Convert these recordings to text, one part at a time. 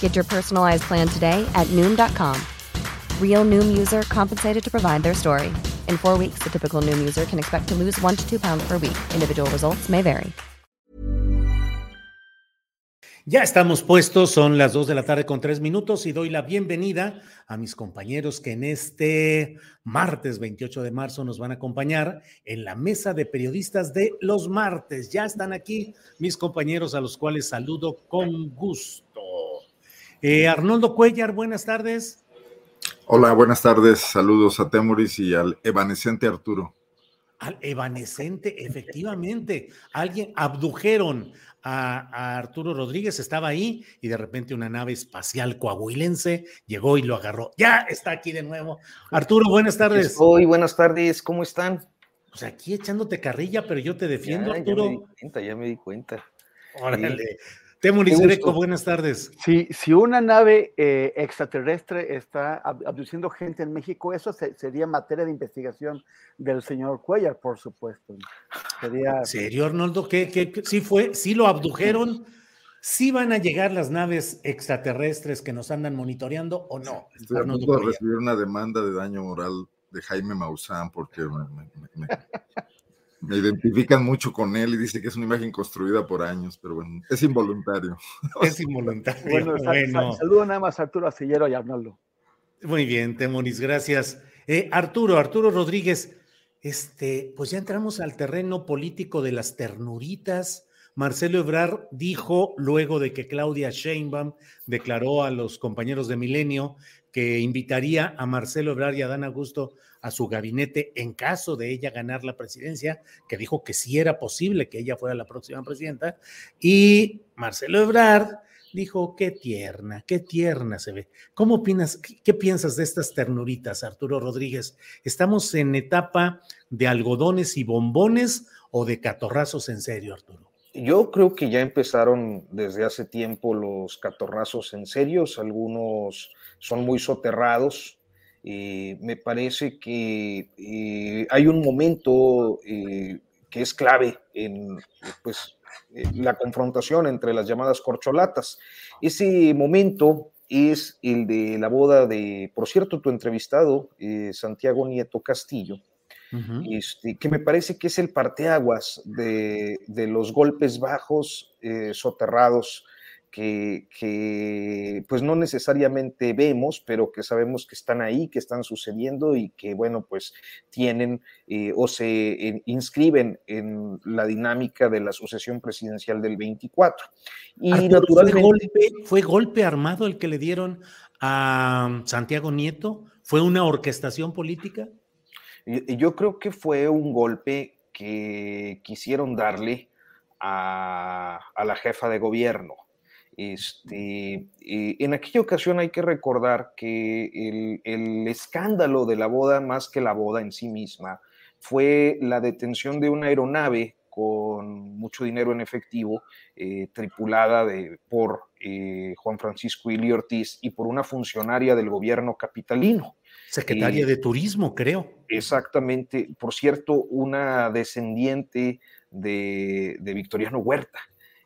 Get your personalized plan today at Noom.com. Real Noom user compensated to provide their story. In four weeks, the typical Noom user can expect to lose one to two pounds per week. Individual results may vary. Ya estamos puestos, son las dos de la tarde con tres minutos y doy la bienvenida a mis compañeros que en este martes 28 de marzo nos van a acompañar en la mesa de periodistas de los martes. Ya están aquí mis compañeros a los cuales saludo con gusto. Eh, Arnoldo Cuellar, buenas tardes. Hola, buenas tardes. Saludos a Temoris y al evanescente Arturo. Al evanescente, efectivamente. Alguien abdujeron a, Arturo Rodríguez, estaba ahí y de repente una nave espacial coahuilense llegó y lo agarró. Ya está aquí de nuevo. Arturo, buenas tardes. Hoy, buenas tardes, ¿cómo están? Pues aquí echándote carrilla, pero yo te defiendo, Arturo. Ya me di cuenta, ya me di cuenta. Órale. Temuris Greco, buenas tardes. Si, si una nave eh, extraterrestre está abduciendo gente en México, eso sería materia de investigación del señor Cuellar, por supuesto. Sería... ¿En serio, Arnoldo? ¿Qué, qué, sí fue? ¿Sí lo abdujeron? ¿Sí van a llegar las naves extraterrestres que nos andan monitoreando o no? Estoy a punto de recibir una demanda de daño moral de Jaime Maussan porque me, me identifican mucho con él y dice que es una imagen construida por años, pero bueno, es involuntario. Es involuntario. bueno, saludo nada más a Arturo Asillero y Arnoldo. Muy bien, Temonis, gracias. Eh, Arturo, Arturo Rodríguez, este, pues ya entramos al terreno político de las ternuritas. Marcelo Ebrar dijo, luego de que Claudia Sheinbaum declaró a los compañeros de Milenio que invitaría a Marcelo Ebrar y a Dan Augusto a su gabinete en caso de ella ganar la presidencia, que dijo que sí era posible que ella fuera la próxima presidenta, y Marcelo Ebrard dijo, qué tierna, qué tierna se ve. ¿Cómo opinas, qué, piensas de estas ternuritas, Arturo Rodríguez? ¿Estamos en etapa de algodones y bombones o de catorrazos en serio, Arturo? Yo creo que ya empezaron desde hace tiempo los catorrazos en serio, algunos son muy soterrados, eh, me parece que eh, hay un momento eh, que es clave en pues, la confrontación entre las llamadas corcholatas. Ese momento es el de la boda de, por cierto, tu entrevistado, Santiago Nieto Castillo, este, que me parece que es el parteaguas de, de los golpes bajos, soterrados, que, pues no necesariamente vemos, pero que sabemos que están ahí, que están sucediendo y que, bueno, pues tienen eh, o se inscriben en la dinámica de la sucesión presidencial del 24. Y naturalmente... ¿fue golpe, ¿Fue golpe armado el que le dieron a Santiago Nieto? ¿Fue una orquestación política? Yo creo que fue un golpe que quisieron darle a, a la jefa de gobierno este, eh, en aquella ocasión hay que recordar que el, escándalo de la boda, más que la boda en sí misma, fue la detención de una aeronave con mucho dinero en efectivo, eh, tripulada de, por eh, Juan Francisco Ili Ortiz y por una funcionaria del gobierno capitalino. Secretaria de Turismo, creo. Exactamente. Por cierto, una descendiente de Victoriano Huerta.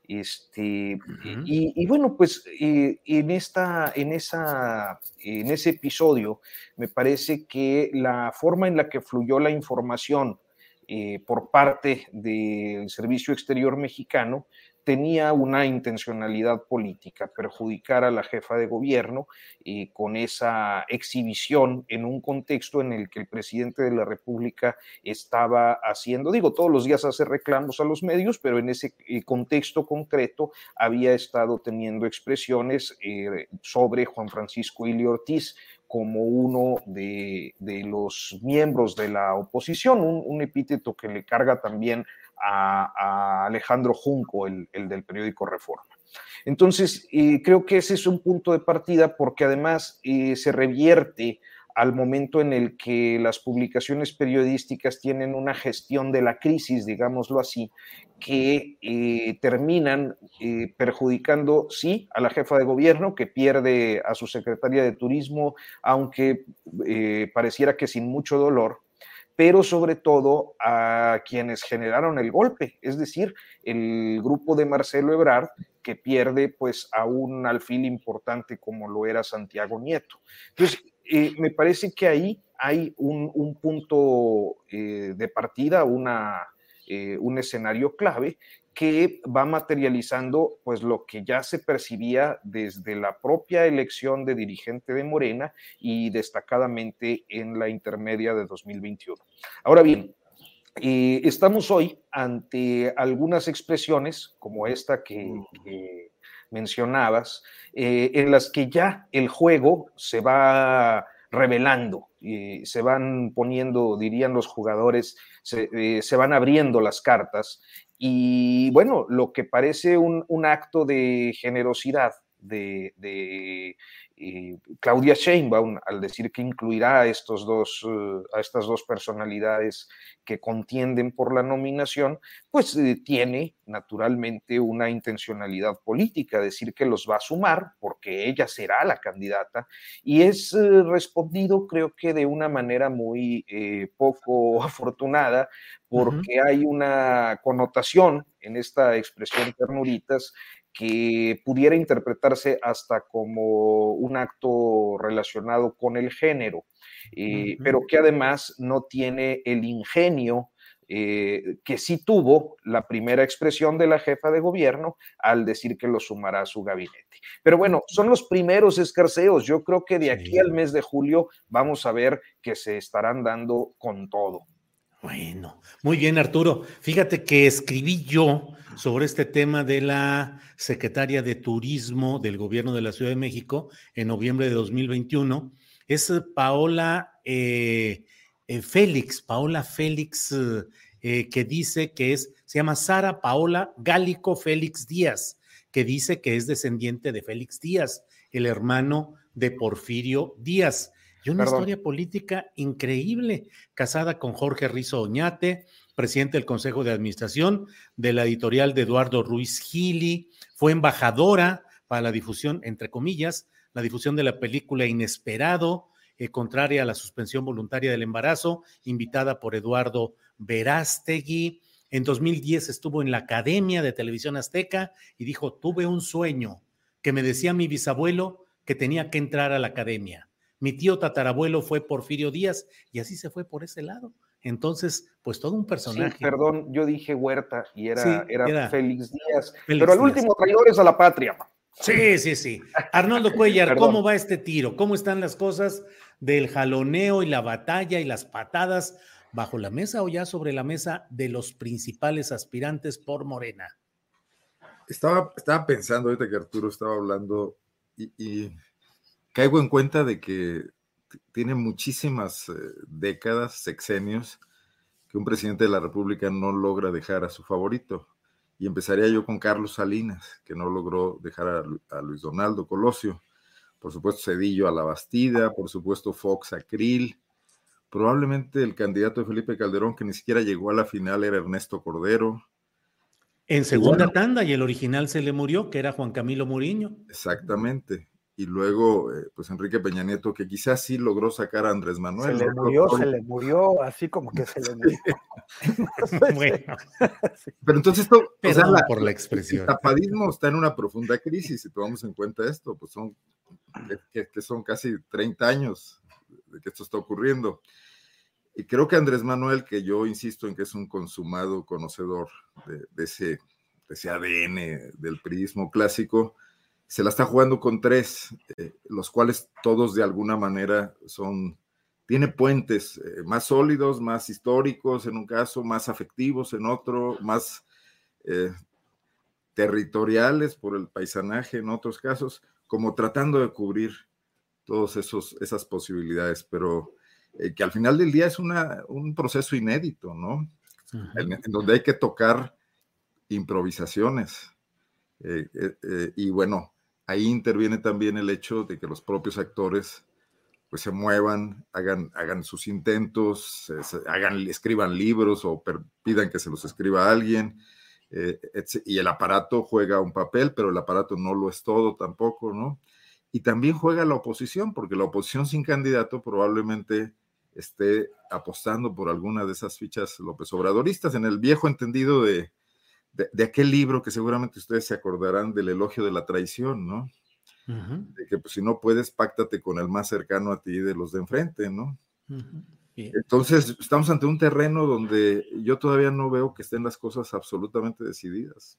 Este, y, bueno, pues eh, en, esta, en, esa, en ese episodio me parece que la forma en la que fluyó la información eh, por parte del Servicio Exterior Mexicano, tenía una intencionalidad política, perjudicar a la jefa de gobierno y con esa exhibición en un contexto en el que el presidente de la República estaba haciendo, digo, todos los días hace reclamos a los medios, pero en ese eh, contexto concreto había estado teniendo expresiones eh, sobre Juan Francisco Ili Ortiz, como uno de, los miembros de la oposición, un, epíteto que le carga también a, Alejandro Junco, el, del periódico Reforma. Entonces, creo que ese es un punto de partida porque además eh, se revierte al momento en el que las publicaciones periodísticas tienen una gestión de la crisis, digámoslo así, que eh, terminan eh, perjudicando, sí, a la jefa de gobierno, que pierde a su secretaria de turismo, aunque pareciera que sin mucho dolor, pero sobre todo a quienes generaron el golpe, es decir, el grupo de Marcelo Ebrard, que pierde pues a un alfil importante como lo era Santiago Nieto. Entonces, eh, me parece que ahí hay un, punto eh, de partida, una, eh, un escenario clave que va materializando pues lo que ya se percibía desde la propia elección de dirigente de Morena y destacadamente en la intermedia de 2021. Ahora bien, estamos hoy ante algunas expresiones como esta que, que mencionabas, eh, en las que ya el juego se va revelando, y se van poniendo, dirían los jugadores, se, eh, van abriendo las cartas. Y bueno, lo que parece un, acto de generosidad de, Claudia Sheinbaum, al decir que incluirá a, estos dos, eh, a estas dos personalidades que contienden por la nominación, pues eh, tiene naturalmente una intencionalidad política, decir que los va a sumar porque ella será la candidata y es eh, respondido creo que de una manera muy poco afortunada porque hay una connotación en esta expresión ternuritas que pudiera interpretarse hasta como un acto relacionado con el género, eh, pero que además no tiene el ingenio eh, que sí tuvo la primera expresión de la jefa de gobierno al decir que lo sumará a su gabinete. Pero bueno, son los primeros escarceos. Yo creo que de aquí al mes de julio vamos a ver que se estarán dando con todo. Bueno, muy bien, Arturo. Fíjate que escribí yo sobre este tema de la secretaria de Turismo del Gobierno de la Ciudad de México en noviembre de 2021. Es Paola eh, eh, Félix, Paola Félix, eh, que dice que es, se llama Sara Paola Gálico Félix Díaz, que dice que es descendiente de Félix Díaz, el hermano de Porfirio Díaz. Y una historia política increíble, casada con Jorge Rizo Oñate, presidente del Consejo de Administración de la editorial de Eduardo Ruiz Gili, fue embajadora para la difusión, entre comillas, la difusión de la película Inesperado, eh, contraria a la suspensión voluntaria del embarazo, invitada por Eduardo Verástegui. En 2010 estuvo en la Academia de Televisión Azteca y dijo, tuve un sueño que me decía mi bisabuelo que tenía que entrar a la academia mi tío tatarabuelo fue Porfirio Díaz y así se fue por ese lado. Entonces, pues todo un personaje. perdón, yo dije Huerta y era, era, Félix Díaz, pero el último traidor es a la patria. Sí, sí, sí. Arnoldo Cuellar, ¿cómo va este tiro? ¿Cómo están las cosas del jaloneo y la batalla y las patadas bajo la mesa o ya sobre la mesa de los principales aspirantes por Morena? Estaba, estaba pensando ahorita que Arturo estaba hablando y caigo en cuenta de que tiene muchísimas eh, décadas, sexenios, que un presidente de la República no logra dejar a su favorito. Y empezaría yo con Carlos Salinas, que no logró dejar a, Luis Donaldo Colosio. Por supuesto, Cedillo a la Bastida, por supuesto, Fox a Krill. Probablemente el candidato de Felipe Calderón, que ni siquiera llegó a la final, era Ernesto Cordero. En segunda tanda, y el original se le murió, que era Juan Camilo Muriño. Exactamente y luego eh, pues Enrique Peña Nieto, que quizás sí logró sacar a Andrés Manuel. Se le murió, se le murió, así como que se le murió. bueno. Pero entonces esto, por la expresión. El tapadismo está en una profunda crisis, si tomamos en cuenta esto, pues son, que, son casi 30 años de que esto está ocurriendo. Y creo que Andrés Manuel, que yo insisto en que es un consumado conocedor de, ese ese ADN del priismo clásico, se la está jugando con tres, eh, los cuales todos de alguna manera son, tiene puentes eh, más sólidos, más históricos en un caso, más afectivos en otro, más eh, territoriales por el paisanaje en otros casos, como tratando de cubrir todas esas posibilidades, pero que al final del día es una, un proceso inédito, ¿no? en, donde hay que tocar improvisaciones. y bueno, ahí interviene también el hecho de que los propios actores pues se muevan, hagan, hagan sus intentos, hagan, escriban libros o pidan que se los escriba alguien. Eh, y el aparato juega un papel, pero el aparato no lo es todo tampoco, ¿no? Y también juega la oposición, porque la oposición sin candidato probablemente esté apostando por alguna de esas fichas López Obradoristas, en el viejo entendido de, de, aquel libro que seguramente ustedes se acordarán del elogio de la traición, ¿no? De que pues, si no puedes, páctate con el más cercano a ti de los de enfrente, ¿no? Entonces, estamos ante un terreno donde yo todavía no veo que estén las cosas absolutamente decididas.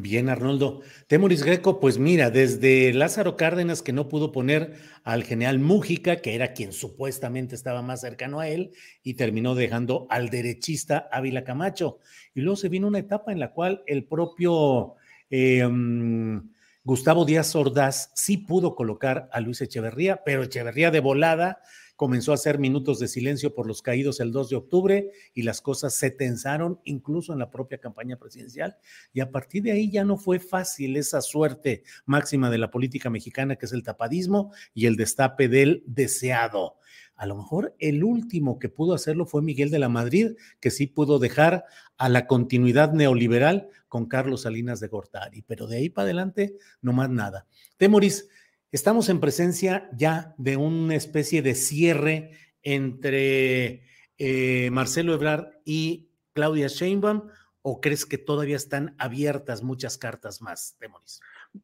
Bien, Arnoldo. Temoris Greco, pues mira, desde Lázaro Cárdenas, que no pudo poner al general Mújica, que era quien supuestamente estaba más cercano a él, y terminó dejando al derechista Ávila Camacho. Y luego se vino una etapa en la cual el propio em, Gustavo Díaz Ordaz sí pudo colocar a Luis Echeverría, pero Echeverría de volada comenzó a hacer minutos de silencio por los caídos el 2 de octubre y las cosas se tensaron incluso en la propia campaña presidencial. Y a partir de ahí ya no fue fácil esa suerte máxima de la política mexicana, que es el tapadismo y el destape del deseado. A lo mejor el último que pudo hacerlo fue Miguel de la Madrid, que sí pudo dejar a la continuidad neoliberal con Carlos Salinas de Gortari, pero de ahí para adelante no más nada. Temoris, Estamos en presencia ya de una especie de cierre entre eh, Marcelo Ebrard y Claudia Sheinbaum, o crees que todavía están abiertas muchas cartas más, Demonis?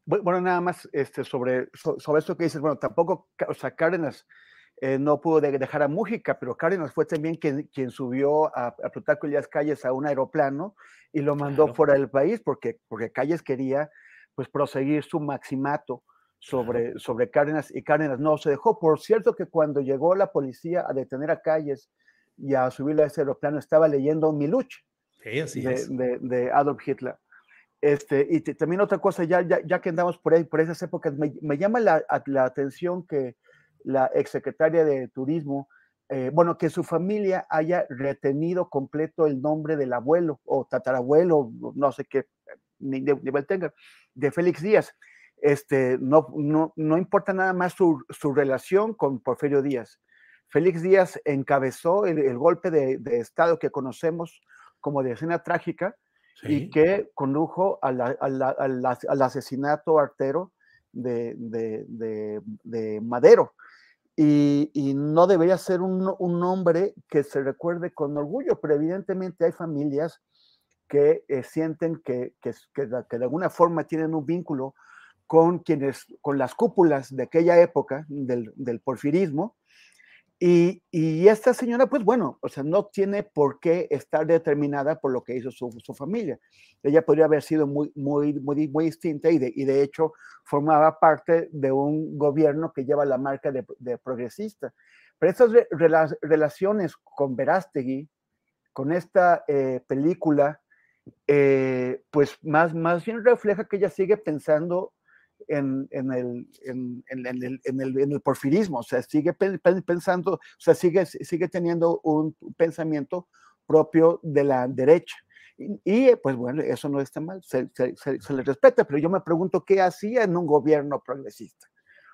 Bueno, nada más este, sobre, sobre esto que dices, bueno, tampoco, o sea, Cárdenas eh, no pudo dejar a Mújica, pero Cárdenas fue también quien, quien subió a, a Plutarco Elías Calles a un aeroplano y lo mandó fuera del país porque, porque Calles quería pues proseguir su maximato sobre, sobre Cárdenas y Cárdenas no se dejó. Por cierto que cuando llegó la policía a detener a Calles y a subirle a ese aeroplano estaba leyendo Miluch de, de, Adolf Hitler. Este, y también otra cosa, ya, ya, ya, que andamos por ahí, por esas épocas, me, me llama la, la, atención que la exsecretaria de Turismo, eh, bueno, que su familia haya retenido completo el nombre del abuelo o tatarabuelo, no sé qué nivel tenga, de Félix Díaz este, no, no, no importa nada más su, su, relación con Porfirio Díaz. Félix Díaz encabezó el, golpe de, de, Estado que conocemos como de escena trágica y que condujo a la, a la, al asesinato artero de, de Madero. Y, y, no debería ser un, un, nombre que se recuerde con orgullo, pero evidentemente hay familias que eh, sienten que, que, que, de alguna forma tienen un vínculo con quienes, con las cúpulas de aquella época del, del porfirismo. Y, y, esta señora, pues bueno, o sea, no tiene por qué estar determinada por lo que hizo su, su familia. Ella podría haber sido muy, muy, muy, muy distinta y de, y de, hecho formaba parte de un gobierno que lleva la marca de, de progresista. Pero estas re, relaciones con Verástegui, con esta eh, película, eh, pues más, más bien refleja que ella sigue pensando en, en, el, en, en, el, en, el, en el porfirismo, o sea, sigue pensando, o sea, sigue, sigue teniendo un pensamiento propio de la derecha. Y, pues bueno, eso no está mal, se, se, se, le respeta, pero yo me pregunto qué hacía en un gobierno progresista,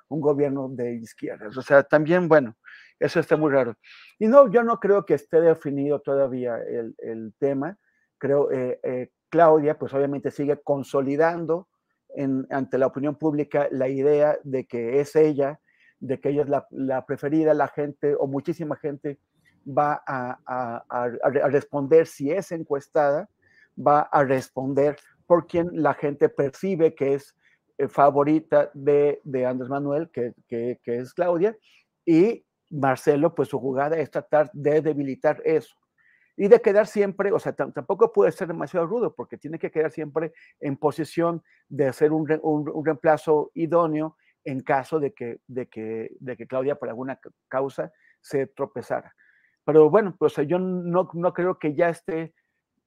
un gobierno de izquierdas. O sea, también, bueno, eso está muy raro. Y no, yo no creo que esté definido todavía el, el tema. Creo, eh, eh, Claudia, pues obviamente sigue consolidando ante la opinión pública la idea de que es ella, de que ella es la, preferida, la gente o muchísima gente va a, responder si es encuestada, va a responder por quien la gente percibe que es eh, favorita de, Andrés Manuel, que, que, es Claudia, y Marcelo, pues su jugada es tratar de debilitar eso. Y de quedar siempre, o sea, tampoco puede ser demasiado rudo porque tiene que quedar siempre en posición de hacer un, un, reemplazo idóneo en caso de que, de, que, de que Claudia por alguna causa se tropezara. Pero bueno, pues yo no, no creo que ya esté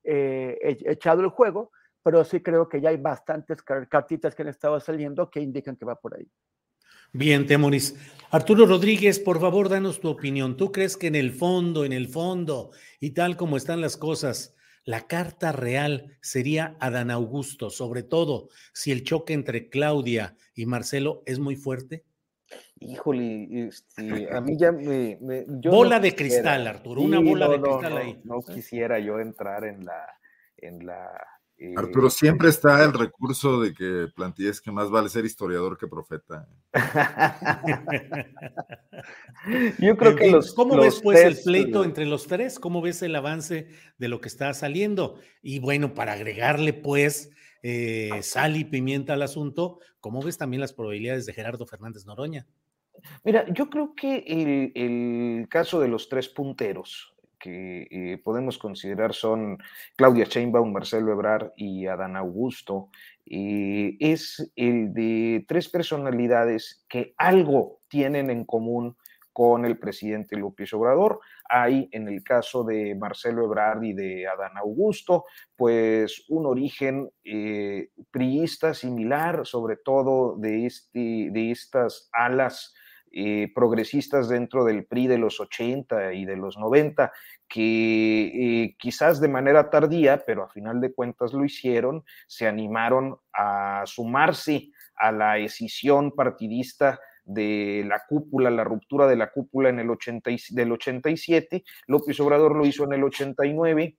eh, echado el juego, pero sí creo que ya hay bastantes cartitas que han estado saliendo que indican que va por ahí. Bien, Temoris. Arturo Rodríguez, por favor, danos tu opinión. ¿Tú crees que en el fondo, en el fondo, y tal como están las cosas, la carta real sería Adán Augusto, sobre todo si el choque entre Claudia y Marcelo es muy fuerte? Híjole, este, a mí ya me... bola de cristal, Arturo, una bola de cristal ahí. No quisiera yo entrar en la, en la Arturo, siempre está el recurso de que plantees que más vale ser historiador que profeta. Yo creo que los. ¿Cómo ves, pues, el pleito entre los tres? ¿Cómo ves el avance de lo que está saliendo? Y bueno, para agregarle, pues, eh, sal y pimienta al asunto, ¿cómo ves también las probabilidades de Gerardo Fernández Noroña? Mira, yo creo que el caso de los tres punteros, que eh, podemos considerar son Claudia Sheinbaum, Marcelo Ebrard y Adán Augusto, eh, es el de tres personalidades que algo tienen en común con el presidente López Obrador. Hay en el caso de Marcelo Ebrard y de Adán Augusto, pues un origen eh, priista similar, sobre todo de, este, de estas alas eh, progresistas dentro del PRI de los 80 y de los 90, que eh, quizás de manera tardía, pero a final de cuentas lo hicieron, se animaron a sumarse a la escisión partidista de la cúpula, la ruptura de la cúpula en el 80 del 87, López Obrador lo hizo en el 89,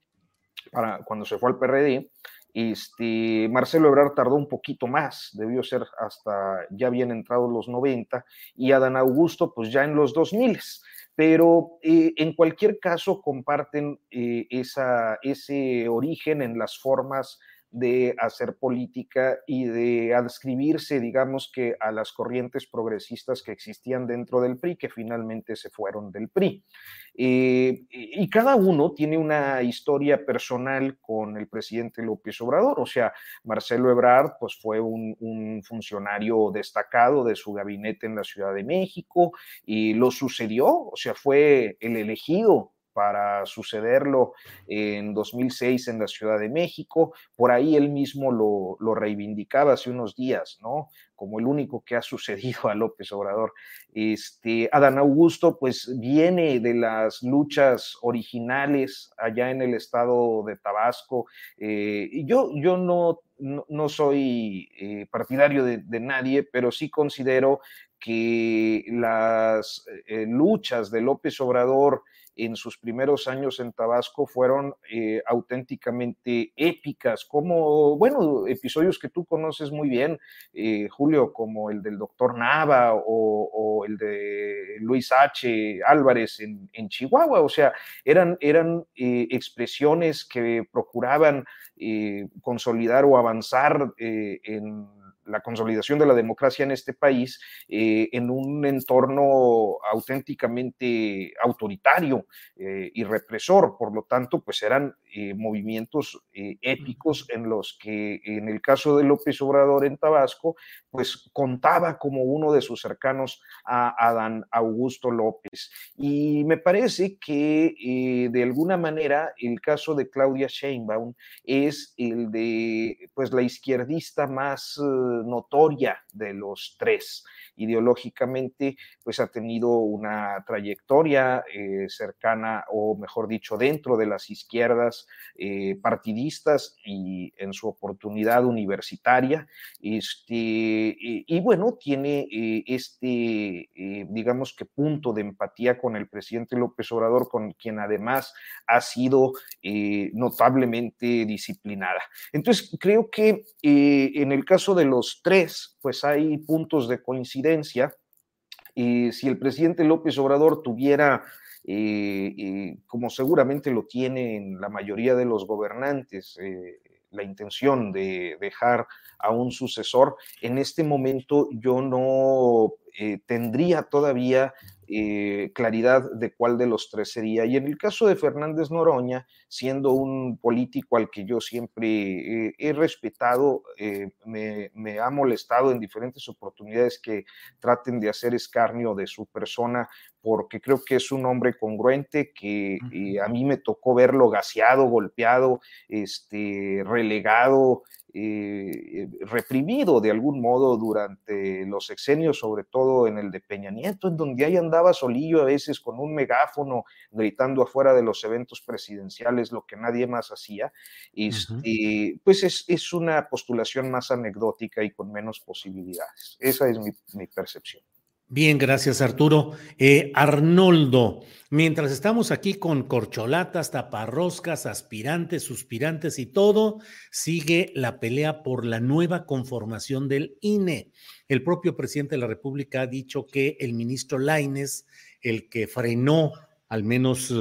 para, cuando se fue al PRD, este, Marcelo Ebrard tardó un poquito más, debió ser hasta ya bien entrados los 90, y Adán Augusto, pues ya en los 2000. Pero eh, en cualquier caso comparten eh, esa, ese origen en las formas de hacer política y de adscribirse, digamos que, a las corrientes progresistas que existían dentro del PRI, que finalmente se fueron del PRI. Eh, y cada uno tiene una historia personal con el presidente López Obrador, o sea, Marcelo Ebrard, pues fue un, un funcionario destacado de su gabinete en la Ciudad de México y lo sucedió, o sea, fue el elegido para sucederlo en 2006 en la Ciudad de México. Por ahí él mismo lo, lo, reivindicaba hace unos días, ¿no? Como el único que ha sucedido a López Obrador. Este, Adán Augusto, pues viene de las luchas originales allá en el estado de Tabasco. Eh, yo, yo no, no, soy eh, partidario de, de nadie, pero sí considero que las eh, luchas de López Obrador en sus primeros años en Tabasco fueron eh, auténticamente épicas, como, bueno, episodios que tú conoces muy bien, eh, Julio, como el del doctor Nava o, el de Luis H. Álvarez en, Chihuahua, o sea, eran, eran eh, expresiones que procuraban consolidar o avanzar en la consolidación de la democracia en este país eh, en un entorno auténticamente autoritario eh, y represor. Por lo tanto, pues eran eh, movimientos épicos en los que en el caso de López Obrador en Tabasco, pues contaba como uno de sus cercanos a Adán Augusto López. Y me parece que de alguna manera el caso de Claudia Sheinbaum es el de pues la izquierdista más notoria de los tres. Ideológicamente pues ha tenido una trayectoria eh, cercana o mejor dicho dentro de las izquierdas eh, partidistas y en su oportunidad universitaria. Este, y, bueno tiene eh, este digamos que punto de empatía con el presidente López Obrador con quien además ha sido notablemente disciplinada. Entonces creo que en el caso de los tres pues hay puntos de coincidencia. y si el presidente López Obrador tuviera, eh, eh, como seguramente lo tienen la mayoría de los gobernantes, eh, la intención de dejar a un sucesor, en este momento yo no tendría todavía eh, claridad de cuál de los tres sería. Y en el caso de Fernández Noroña, siendo un político al que yo siempre he respetado, eh, me, ha molestado en diferentes oportunidades que traten de hacer escarnio de su persona, porque creo que es un hombre congruente que a mí me tocó verlo gaseado, golpeado, este, relegado, eh, reprimido de algún modo durante los sexenios, sobre todo en el de Peña Nieto, en donde ahí andaba solillo a veces con un megáfono gritando afuera de los eventos presidenciales lo que nadie más hacía. Este, Pues es, una postulación más anecdótica y con menos posibilidades. Esa es mi percepción. Bien, gracias Arturo. Eh, Arnoldo, mientras estamos aquí con corcholatas, taparroscas, aspirantes, suspirantes y todo, sigue la pelea por la nueva conformación del INE. El propio presidente de la República ha dicho que el ministro Laines, el que frenó, al menos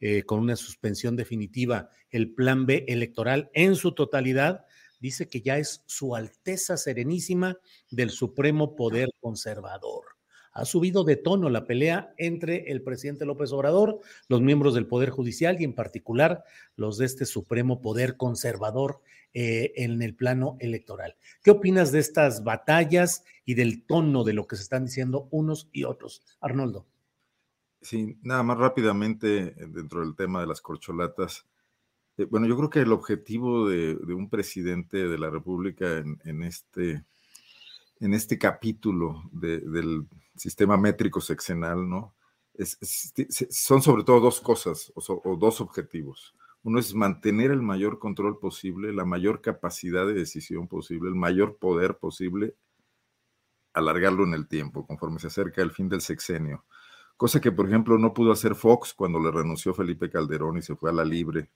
eh, con una suspensión definitiva, el plan B electoral en su totalidad, dice que ya es su Alteza Serenísima del Supremo Poder Conservador ha subido de tono la pelea entre el presidente López Obrador, los miembros del Poder Judicial y en particular los de este Supremo Poder Conservador eh, en el plano electoral. ¿Qué opinas de estas batallas y del tono de lo que se están diciendo unos y otros? Arnoldo. Sí, nada más rápidamente eh, dentro del tema de las corcholatas. Eh, bueno, yo creo que el objetivo de, un presidente de la República en, este, en este capítulo del sistema métrico sexenal, ¿no? son sobre todo dos cosas o, dos objetivos. Uno es mantener el mayor control posible, la mayor capacidad de decisión posible, el mayor poder posible, alargarlo en el tiempo conforme se acerca el fin del sexenio. Cosa que, por ejemplo, no pudo hacer Fox cuando le renunció Felipe Calderón y se fue a la libre.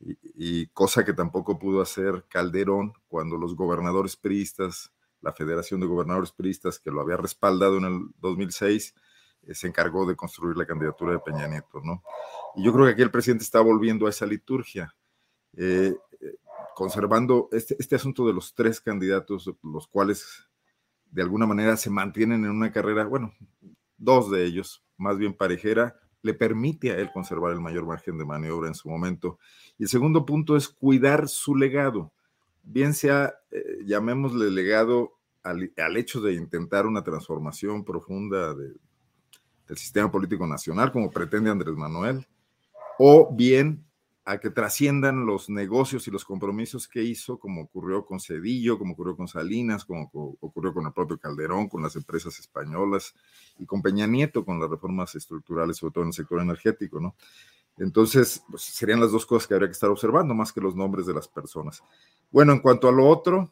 Y, y cosa que tampoco pudo hacer Calderón cuando los gobernadores priistas la Federación de Gobernadores Peristas, que lo había respaldado en el 2006, eh, se encargó de construir la candidatura de Peña Nieto, ¿no? Y yo creo que aquí el presidente está volviendo a esa liturgia, eh, conservando este, este asunto de los tres candidatos, los cuales de alguna manera se mantienen en una carrera, bueno, dos de ellos, más bien parejera, le permite a él conservar el mayor margen de maniobra en su momento. Y el segundo punto es cuidar su legado bien sea, eh, llamémosle legado al, hecho de intentar una transformación profunda del sistema político nacional, como pretende Andrés Manuel, o bien a que trasciendan los negocios y los compromisos que hizo, como ocurrió con Cedillo, como ocurrió con Salinas, como ocurrió con el propio Calderón, con las empresas españolas y con Peña Nieto, con las reformas estructurales, sobre todo en el sector energético, ¿no? Entonces, pues, serían las dos cosas que habría que estar observando, más que los nombres de las personas. Bueno, en cuanto a lo otro,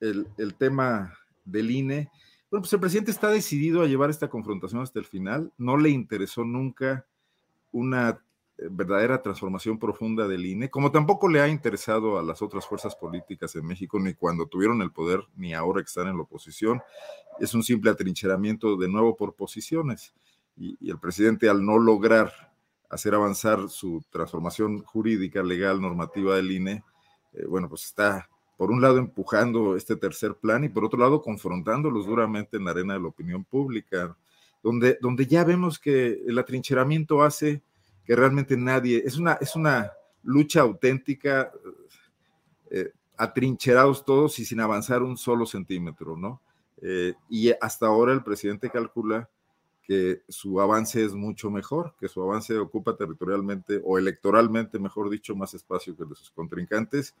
el, tema del INE, bueno, pues el presidente está decidido a llevar esta confrontación hasta el final. No le interesó nunca una eh, verdadera transformación profunda del INE, como tampoco le ha interesado a las otras fuerzas políticas en México, ni cuando tuvieron el poder, ni ahora que están en la oposición. Es un simple atrincheramiento de nuevo por posiciones. y el presidente, al no lograr hacer avanzar su transformación jurídica, legal, normativa del INE, eh, bueno, pues está por un lado empujando este tercer plan y por otro lado confrontándolos duramente en la arena de la opinión pública, donde, donde ya vemos que el atrincheramiento hace que realmente nadie, es una, es una lucha auténtica, eh, atrincherados todos y sin avanzar un solo centímetro, ¿no? Eh, y hasta ahora el presidente calcula que su avance es mucho mejor, que su avance ocupa territorialmente o electoralmente, mejor dicho, más espacio que el de sus contrincantes,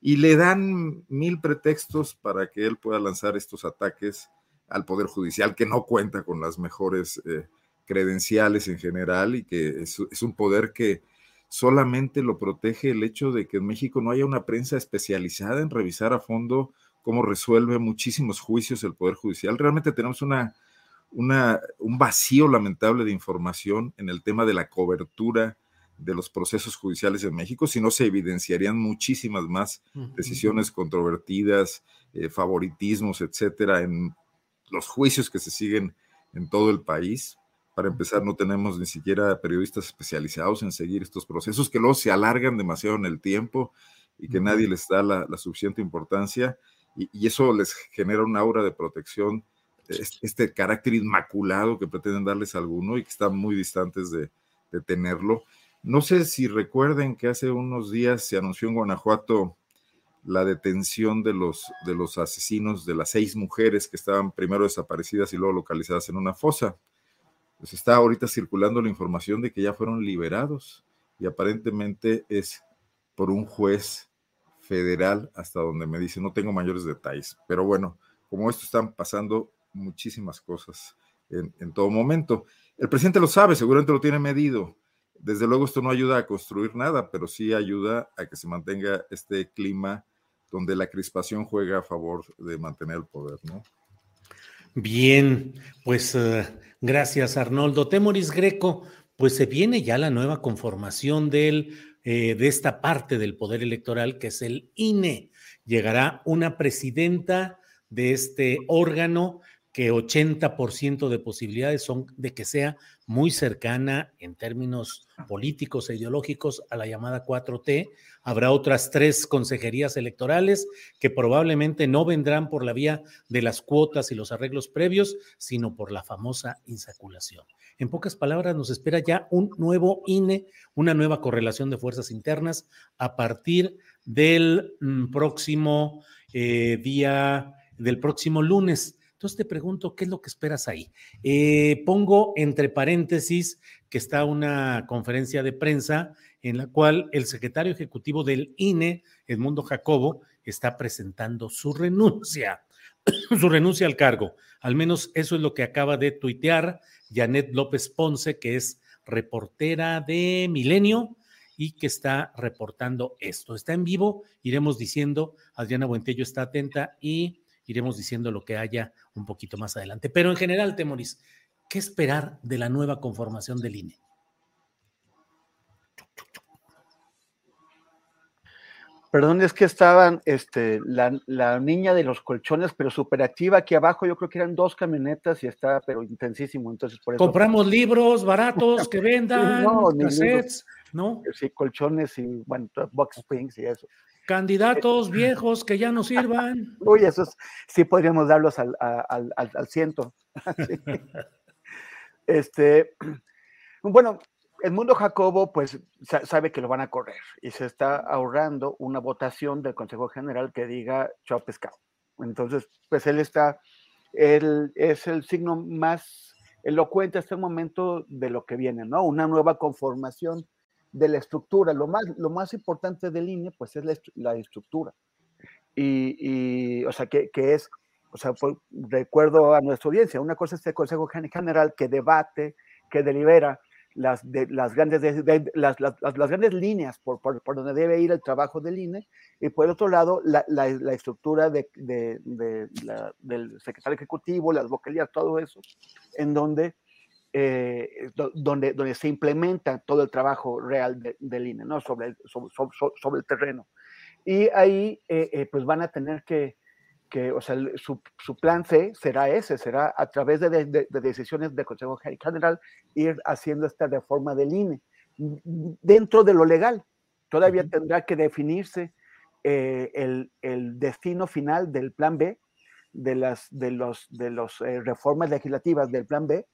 y le dan mil pretextos para que él pueda lanzar estos ataques al Poder Judicial, que no cuenta con las mejores eh, credenciales en general y que es, es un poder que solamente lo protege el hecho de que en México no haya una prensa especializada en revisar a fondo cómo resuelve muchísimos juicios el Poder Judicial. Realmente tenemos una un vacío lamentable de información en el tema de la cobertura de los procesos judiciales en México, si no se evidenciarían muchísimas más decisiones controvertidas, eh, favoritismos, etcétera, en los juicios que se siguen en todo el país. Para empezar, no tenemos ni siquiera periodistas especializados en seguir estos procesos que luego se alargan demasiado en el tiempo y que nadie les da la, suficiente importancia y, y, eso les genera un aura de protección este carácter inmaculado que pretenden darles a alguno y que están muy distantes de, de tenerlo. No sé si recuerden que hace unos días se anunció en Guanajuato la detención de los, de los asesinos de las seis mujeres que estaban primero desaparecidas y luego localizadas en una fosa. Pues está ahorita circulando la información de que ya fueron liberados y aparentemente es por un juez federal hasta donde me dice, no tengo mayores detalles, pero bueno, como esto están pasando muchísimas cosas en, todo momento. El presidente lo sabe, seguramente lo tiene medido. Desde luego esto no ayuda a construir nada, pero sí ayuda a que se mantenga este clima donde la crispación juega a favor de mantener el poder, ¿no? Bien, pues uh, gracias Arnoldo. Temoris Greco, pues se viene ya la nueva conformación del, eh, de esta parte del poder electoral que es el INE. Llegará una presidenta de este órgano que 80% de posibilidades son de que sea muy cercana en términos políticos e ideológicos a la llamada 4T. Habrá otras tres consejerías electorales que probablemente no vendrán por la vía de las cuotas y los arreglos previos, sino por la famosa insaculación. En pocas palabras, nos espera ya un nuevo INE, una nueva correlación de fuerzas internas a partir del mm, próximo eh, día, del próximo lunes. Entonces te pregunto, ¿qué es lo que esperas ahí? Eh, pongo entre paréntesis que está una conferencia de prensa en la cual el secretario ejecutivo del INE, Edmundo Jacobo, está presentando su renuncia, su renuncia al cargo. Al menos eso es lo que acaba de tuitear Janet López Ponce, que es reportera de Milenio y que está reportando esto. Está en vivo, iremos diciendo, Adriana Buentello está atenta y iremos diciendo lo que haya un poquito más adelante. Pero en general, Temoris, ¿qué esperar de la nueva conformación del INE? Perdón, es que estaban este, la, niña de los colchones, pero superativa aquí abajo. Yo creo que eran dos camionetas y está, pero intensísimo. Entonces, por eso. Compramos libros baratos que vendan, no, cassettes, ¿no? Sí, colchones y, bueno, box springs y eso. Candidatos viejos que ya no sirvan. Uy, esos sí podríamos darlos al, al, al, ciento. Este, bueno, el mundo Jacobo, pues sabe que lo van a correr y se está ahorrando una votación del Consejo General que diga chao pescado. Entonces, pues él está, él es el signo más elocuente hasta el momento de lo que viene, ¿no? Una nueva conformación de la estructura. Lo más, lo más importante del INE, pues es la, estructura. Y, o sea, que, que es, o sea, recuerdo a nuestra audiencia, una cosa es el Consejo General que debate, que delibera las, de, las, grandes, de, las, las, las, grandes líneas por, por, por, donde debe ir el trabajo del INE, y por el otro lado, la, la, la estructura de, del secretario ejecutivo, las vocalías, todo eso, en donde eh, donde, donde se implementa todo el trabajo real del INE, ¿no? Sobre el, sobre, sobre, el terreno. Y ahí, eh, eh, pues van a tener que, que o sea, su, su, plan C será ese, será a través de, de, de, decisiones del Consejo General ir haciendo esta reforma del INE dentro de lo legal. Todavía tendrá que definirse el, el, destino final del plan B, de las de los, de los reformas legislativas del plan B,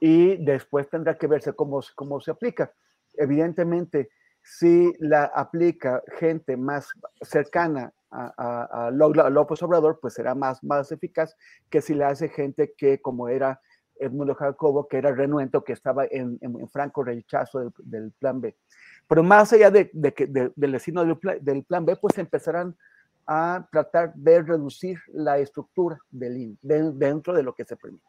y después tendrá que verse cómo, cómo se aplica. Evidentemente, si la aplica gente más cercana a, a, López Obrador, pues será más, más eficaz que si la hace gente que, como era Edmundo Jacobo, que era renuento, que estaba en, en, franco rechazo del, plan B. Pero más allá de, de, del destino del plan, del plan, B, pues empezarán a tratar de reducir la estructura del dentro de lo que se permite.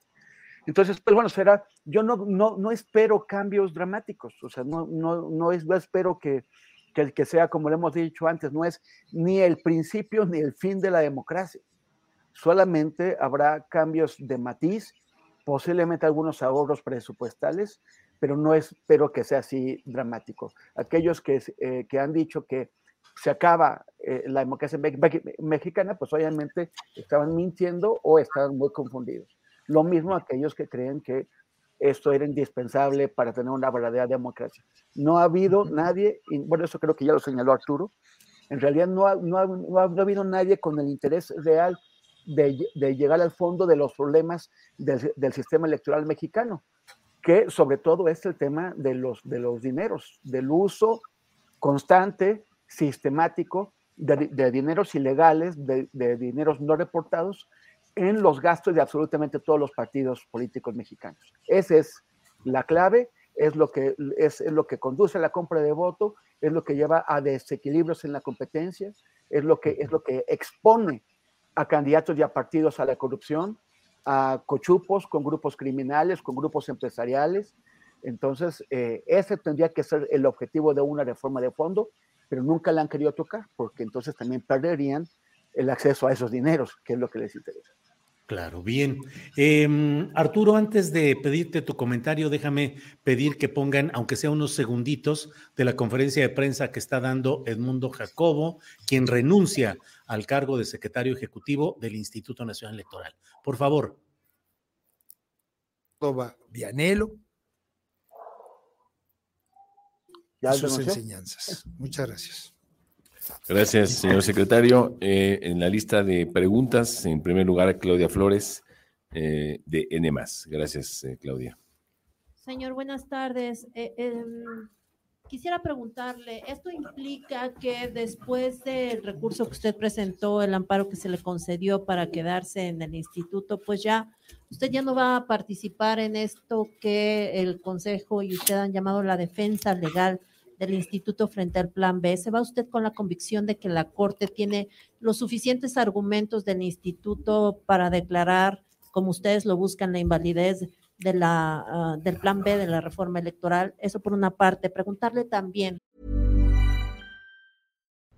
Entonces, pues bueno, será, yo no, no, no espero cambios dramáticos, o sea, no, no, no, es, no espero que, que el que sea, como le hemos dicho antes, no es ni el principio ni el fin de la democracia. Solamente habrá cambios de matiz, posiblemente algunos ahorros presupuestales, pero no espero que sea así dramático. Aquellos que, eh, que han dicho que se acaba eh, la democracia mexicana, pues obviamente estaban mintiendo o estaban muy confundidos. Lo mismo aquellos que creen que esto era indispensable para tener una verdadera democracia. No ha habido nadie, y bueno, eso creo que ya lo señaló Arturo, en realidad no ha, no ha, no ha, habido nadie con el interés real de, llegar al fondo de los problemas del, sistema electoral mexicano, que sobre todo es el tema de los, de los dineros, del uso constante, sistemático de, dineros ilegales, de, dineros no reportados en los gastos de absolutamente todos los partidos políticos mexicanos. Esa es la clave, es lo que, es, lo que conduce a la compra de voto, es lo que lleva a desequilibrios en la competencia, es lo que, es lo que expone a candidatos y a partidos a la corrupción, a cochupos con grupos criminales, con grupos empresariales. Entonces, eh, ese tendría que ser el objetivo de una reforma de fondo pero nunca la han querido tocar, porque entonces también perderían el acceso a esos dineros, que es lo que les interesa. Claro, bien. Em, Arturo, antes de pedirte tu comentario, déjame pedir que pongan, aunque sea unos segunditos, de la conferencia de prensa que está dando Edmundo Jacobo, quien renuncia al cargo de secretario ejecutivo del Instituto Nacional Electoral. Por favor. Vianelo, sus enseñanzas. Muchas gracias. Gracias, señor secretario. Eh, en la lista de preguntas, en primer lugar, Claudia Flores, eh, de N. Gracias, eh, Claudia. Señor, buenas tardes. Em, quisiera preguntarle, ¿esto implica que después del recurso que usted presentó, el amparo que se le concedió para quedarse en el instituto, pues ya usted ya no va a participar en esto que el Consejo y usted han llamado la defensa legal del instituto frente al plan B. ¿Se va usted con la convicción de que la Corte tiene los suficientes argumentos del instituto para declarar, como ustedes lo buscan, la invalidez de ah, del plan B de la reforma electoral? Eso por una parte. Preguntarle también.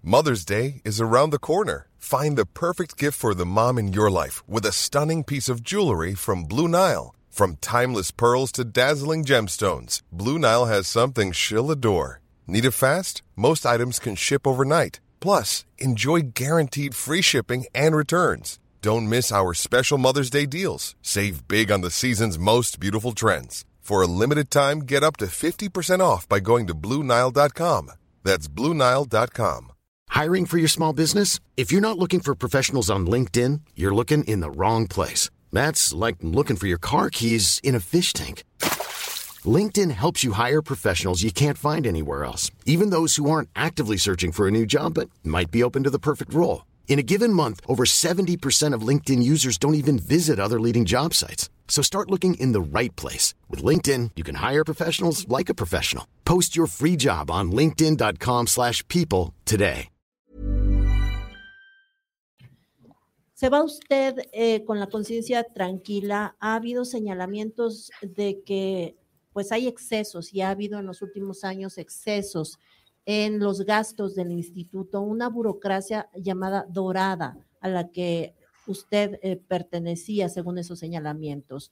Mother's Day is around the corner. Find the perfect gift for the mom in your life with a stunning piece of jewelry from Blue Nile. From timeless pearls to dazzling gemstones, Blue Nile has something she'll adore. Need it fast? Most items can ship overnight. Plus, enjoy guaranteed free shipping and returns. Don't miss our special Mother's Day deals. Save big on the season's most beautiful trends. For a limited time, get up to 50% off by going to Bluenile.com. That's Bluenile.com. Hiring for your small business? If you're not looking for professionals on LinkedIn, you're looking in the wrong place. That's like looking for your car keys in a fish tank. LinkedIn helps you hire professionals you can't find anywhere else, even those who aren't actively searching for a new job but might be open to the perfect role. In a given month, over 70% of LinkedIn users don't even visit other leading job sites. So start looking in the right place. With LinkedIn, you can hire professionals like a professional. Post your free job on linkedin.com slash people today. ¿Se va usted eh, con la conciencia tranquila? ¿Ha habido señalamientos de que pues hay excesos y ha habido en los últimos años excesos en los gastos del instituto, una burocracia llamada dorada a la que usted eh, pertenecía según esos señalamientos.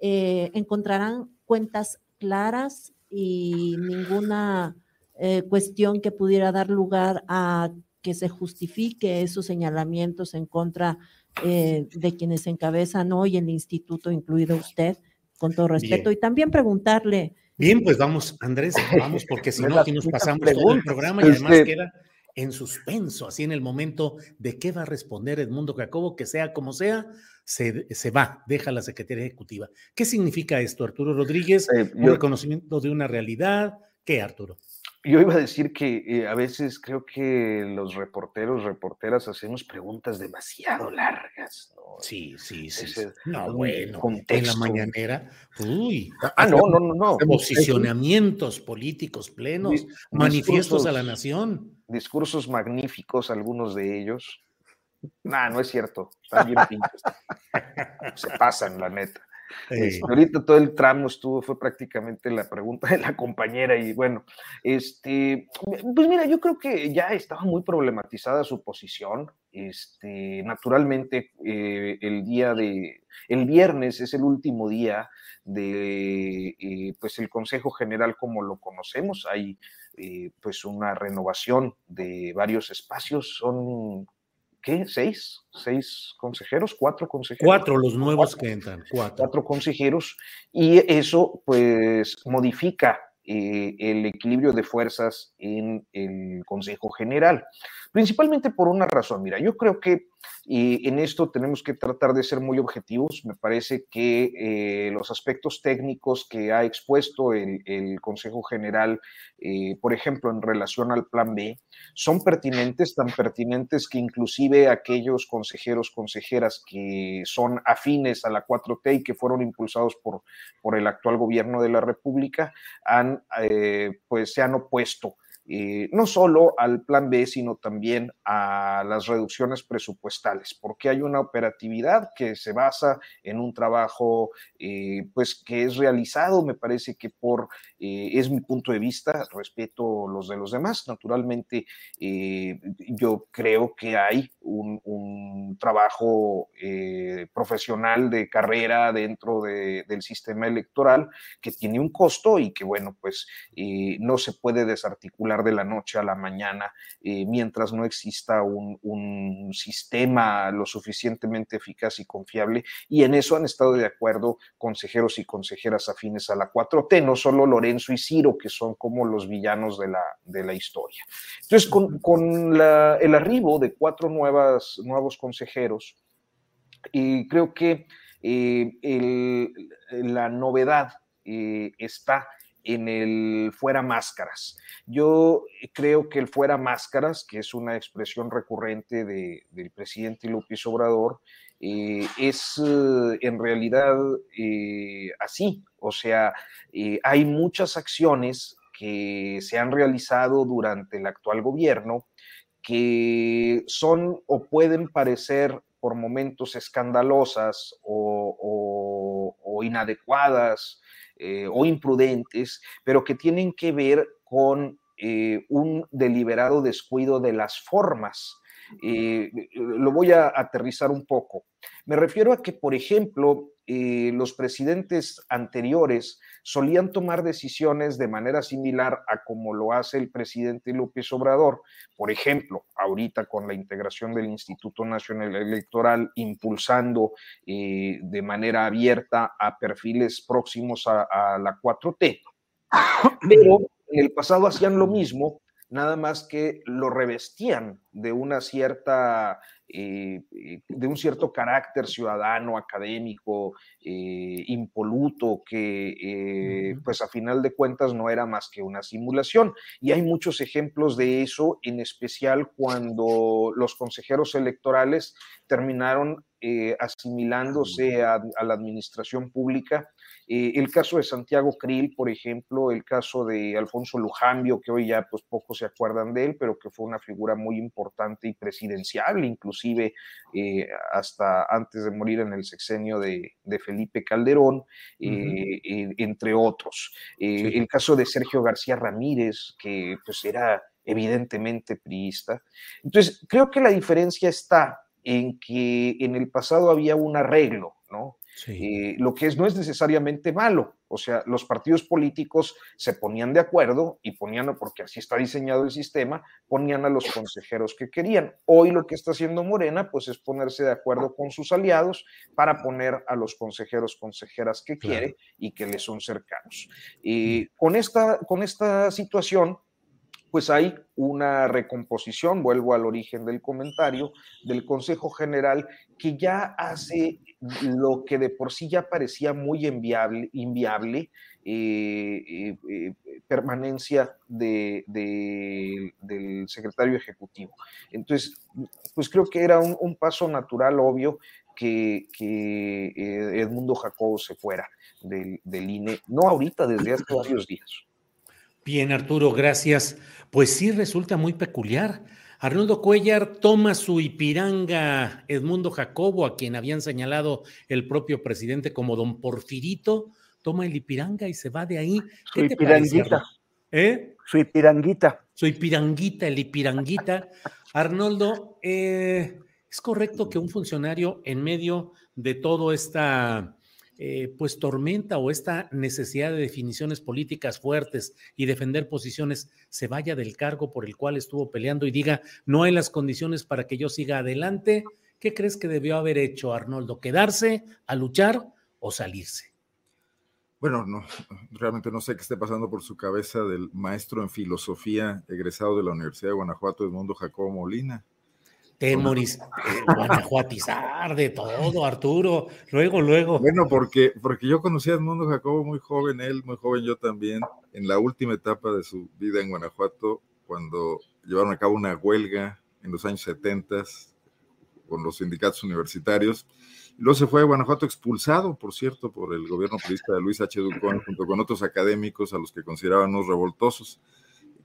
Eh, encontrarán cuentas claras y ninguna eh, cuestión que pudiera dar lugar a que se justifique esos señalamientos en contra de quienes encabezan hoy el instituto, incluido usted con todo respeto. Y también preguntarle. Bien, pues vamos, Andrés, vamos, porque si no, aquí nos pasamos todo el programa y además queda en suspenso, así en el momento de qué va a responder Edmundo Jacobo, que sea como sea, se, se va, deja la Secretaría Ejecutiva. ¿Qué significa esto, Arturo Rodríguez? Eh, ¿Un reconocimiento de una realidad? ¿Qué, Arturo? Yo iba a decir que eh, a veces creo que los reporteros, reporteras hacemos preguntas demasiado largas. ¿no? Sí, sí, sí. no, bueno, en la mañanera, uy. Ah, no, no, no, no. Posicionamientos políticos plenos, manifiestos a la nación. Discursos magníficos, algunos de ellos. No, no es cierto. Están bien pintos. Se pasan, la neta. Este, ahorita todo el tramo estuvo, fue prácticamente la pregunta de la compañera y bueno, este, pues mira, yo creo que ya estaba muy problematizada su posición. Este, naturalmente, eh, el día de, el viernes es el último día de, eh, pues el Consejo General como lo conocemos. Hay eh, pues una renovación de varios espacios, son ¿qué? ¿Seis? ¿Seis consejeros? ¿Cuatro consejeros? Cuatro los nuevos que entran, cuatro. Cuatro consejeros y eso pues modifica eh, el equilibrio de fuerzas en el Consejo General. Principalmente por una razón. Mira, yo creo que y en esto tenemos que tratar de ser muy objetivos. Me parece que eh, los aspectos técnicos que ha expuesto el, Consejo General, eh, por ejemplo, en relación al Plan B, son pertinentes, tan pertinentes que inclusive aquellos consejeros, consejeras que son afines a la 4T y que fueron impulsados por, por el actual gobierno de la República, han, eh, pues, se han opuesto eh, no solo al plan B, sino también a las reducciones presupuestales, porque hay una operatividad que se basa en un trabajo eh, pues que es realizado, me parece que por, eh, es mi punto de vista, respeto los de los demás, naturalmente yo creo que hay un, trabajo profesional de carrera dentro del sistema electoral que tiene un costo y que bueno, pues no se puede desarticular de la noche a la mañana eh, mientras no exista un, sistema lo suficientemente eficaz y confiable. Y en eso han estado de acuerdo consejeros y consejeras afines a la 4T, no solo Lorenzo y Ciro, que son como los villanos de la, de la historia. Entonces, con, el arribo de cuatro nuevas, nuevos consejeros, y creo que eh, la novedad eh, está en el fuera máscaras. Yo creo que el fuera máscaras, que es una expresión recurrente del presidente López Obrador, eh, es eh, en realidad eh, así. O sea, hay muchas acciones que se han realizado durante el actual gobierno que son o pueden parecer por momentos escandalosas o inadecuadas eh, o imprudentes, pero que tienen que ver con eh, un deliberado descuido de las formas. Eh, lo voy a aterrizar un poco. Me refiero a que, por ejemplo, los presidentes anteriores solían tomar decisiones de manera similar a como lo hace el presidente López Obrador. Por ejemplo, ahorita con la integración del Instituto Nacional Electoral, impulsando eh, de manera abierta a perfiles próximos a, a la 4T. Pero en el pasado hacían lo mismo, nada más que lo revestían de una cierta eh, eh, de un cierto carácter ciudadano, académico, eh, impoluto, que pues a final de cuentas no era más que una simulación. Y hay muchos ejemplos de eso, en especial cuando los consejeros electorales terminaron asimilándose a, la administración pública eh, el caso de Santiago Krill, por ejemplo, el caso de Alfonso Lujambio, que hoy ya pues pocos se acuerdan de él, pero que fue una figura muy importante y presidencial, inclusive eh, hasta antes de morir en el sexenio de, Felipe Calderón, eh, entre otros. El caso de Sergio García Ramírez, que pues era evidentemente priista. Entonces, creo que la diferencia está en que en el pasado había un arreglo, ¿no? Eh, lo que es, no es necesariamente malo. O sea, los partidos políticos se ponían de acuerdo y ponían, porque así está diseñado el sistema, ponían a los consejeros que querían. Hoy lo que está haciendo Morena, pues es ponerse de acuerdo con sus aliados para poner a los consejeros, consejeras que quiere y que les son cercanos. Y con esta, con esta situación, pues hay una recomposición, vuelvo al origen del comentario, del Consejo General, que ya hace lo que de por sí ya parecía muy inviable, inviable eh, eh, eh, permanencia del secretario ejecutivo. Entonces, pues creo que era un, paso natural, obvio, que, Edmundo Jacobo se fuera del, del INE, no ahorita, desde hace varios días. Bien, Arturo, gracias. Pues sí, resulta muy peculiar. Arnoldo Cuellar toma su Ipiranga Edmundo Jacobo, a quien habían señalado el propio presidente como don Porfirito, toma el Ipiranga y se va de ahí. ¿Qué su Ipiranguita. ¿Eh? Su Ipiranguita. Su Ipiranguita, el Ipiranguita. Arnoldo, eh, ¿es correcto que un funcionario en medio de todo esta eh, pues tormenta o esta necesidad de definiciones políticas fuertes y defender posiciones se vaya del cargo por el cual estuvo peleando y diga no hay las condiciones para que yo siga adelante, ¿qué crees que debió haber hecho Arnoldo? ¿Quedarse a luchar o salirse? Bueno, no, realmente no sé qué esté pasando por su cabeza del maestro en filosofía egresado de la Universidad de Guanajuato, Edmundo Jacobo Molina. Temoris, eh, guanajuatizar de todo, Arturo. Luego, luego. Bueno, porque, porque yo conocí a Edmundo Jacobo muy joven, él muy joven, yo también, en la última etapa de su vida en Guanajuato, cuando llevaron a cabo una huelga en los años 70 con los sindicatos universitarios Luego se fue a Guanajuato expulsado, por cierto, por el gobierno periodista de Luis H. Ducón, junto con otros académicos a los que consideraban unos revoltosos.